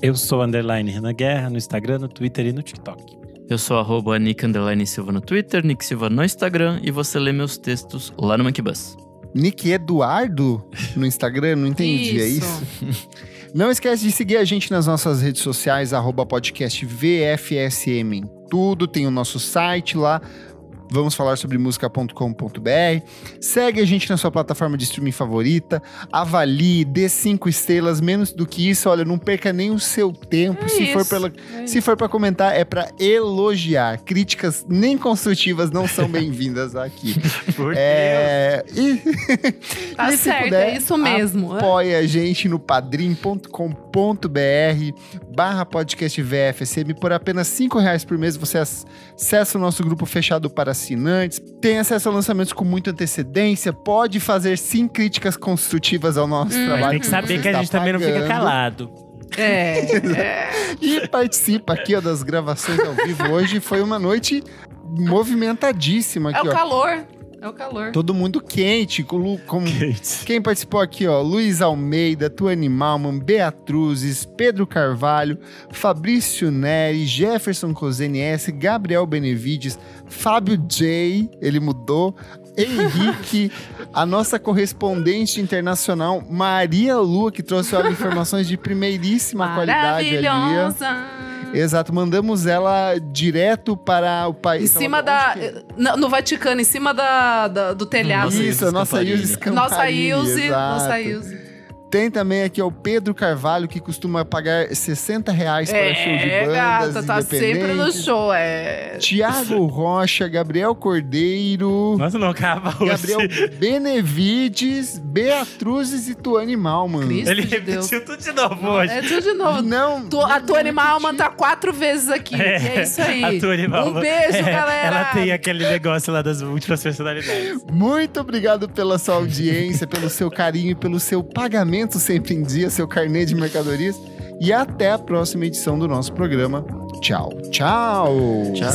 Eu sou underline Renan Guerra no Instagram, no Twitter e no TikTok. Eu sou arroba Nick Underline Silva no Twitter, Nick Silva no Instagram e você lê meus textos lá no Monkey Bus. Nick Eduardo no Instagram, não entendi, é isso? Não esquece de seguir a gente nas nossas redes sociais, arroba podcast VFSM tudo, tem o nosso site lá, vamos falar sobre música.com.br. Segue a gente na sua plataforma de streaming favorita, avalie, dê cinco estrelas, menos do que isso, olha, não perca nem o seu tempo. É se, for pela, é se for para comentar, é para elogiar. Críticas nem construtivas não são bem-vindas aqui. Por É, e, Tá e se certo, puder, é isso mesmo. Apoie a gente no padrim.com.br barra podcast VFSM. Por apenas cinco reais por mês você ac- acessa o nosso grupo fechado para assinantes, tem acesso a lançamentos com muita antecedência, pode fazer sim críticas construtivas ao nosso Hum. trabalho. Tem que saber que a gente também não fica pagando. calado. É, é. E participa aqui ó, das gravações ao vivo. Hoje foi uma noite movimentadíssima É aqui, o ó. calor. É o calor. Todo mundo quente, com, lu- com Quem participou aqui, ó, Luiz Almeida, Tuane Malman, Beatruzes, Pedro Carvalho, Fabrício Neri, Jefferson Cosene S, Gabriel Benevides, Fábio J, ele mudou, Henrique, a nossa correspondente internacional, Maria Lua, que trouxe olha, informações de primeiríssima qualidade ali. ó. Exato, mandamos ela direto para o Em país. cima Onde da. que é? No, no Vaticano, em cima da, da- do telhado. Nossa, Isso, a nossa. Ilse. Nossa Ilse, nossa Ilse. Tem também aqui ó, o Pedro Carvalho, que costuma pagar 60 reais para show de É, bandas gata, tá sempre no show. É. Tiago Rocha, Gabriel Cordeiro, Nossa, não acaba hoje. Gabriel Benevides, Beatruzes e Tuane Malman. Cristo Ele de Deus. repetiu tudo de novo hoje. É tudo de novo. Não, Tu- a não tua animal repeti. tá quatro vezes aqui. E é isso aí. A Tua Animal- Um beijo, É, galera. Ela tem aquele negócio lá das múltiplas personalidades. Muito obrigado pela sua audiência, pelo seu carinho e pelo seu pagamento sempre em dia, seu carnê de mercadorias. E até a próxima edição do nosso programa. Tchau, tchau. Tchau.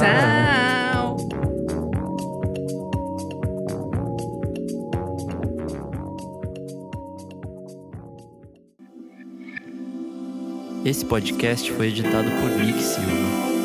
Esse podcast foi editado por Nick Silva.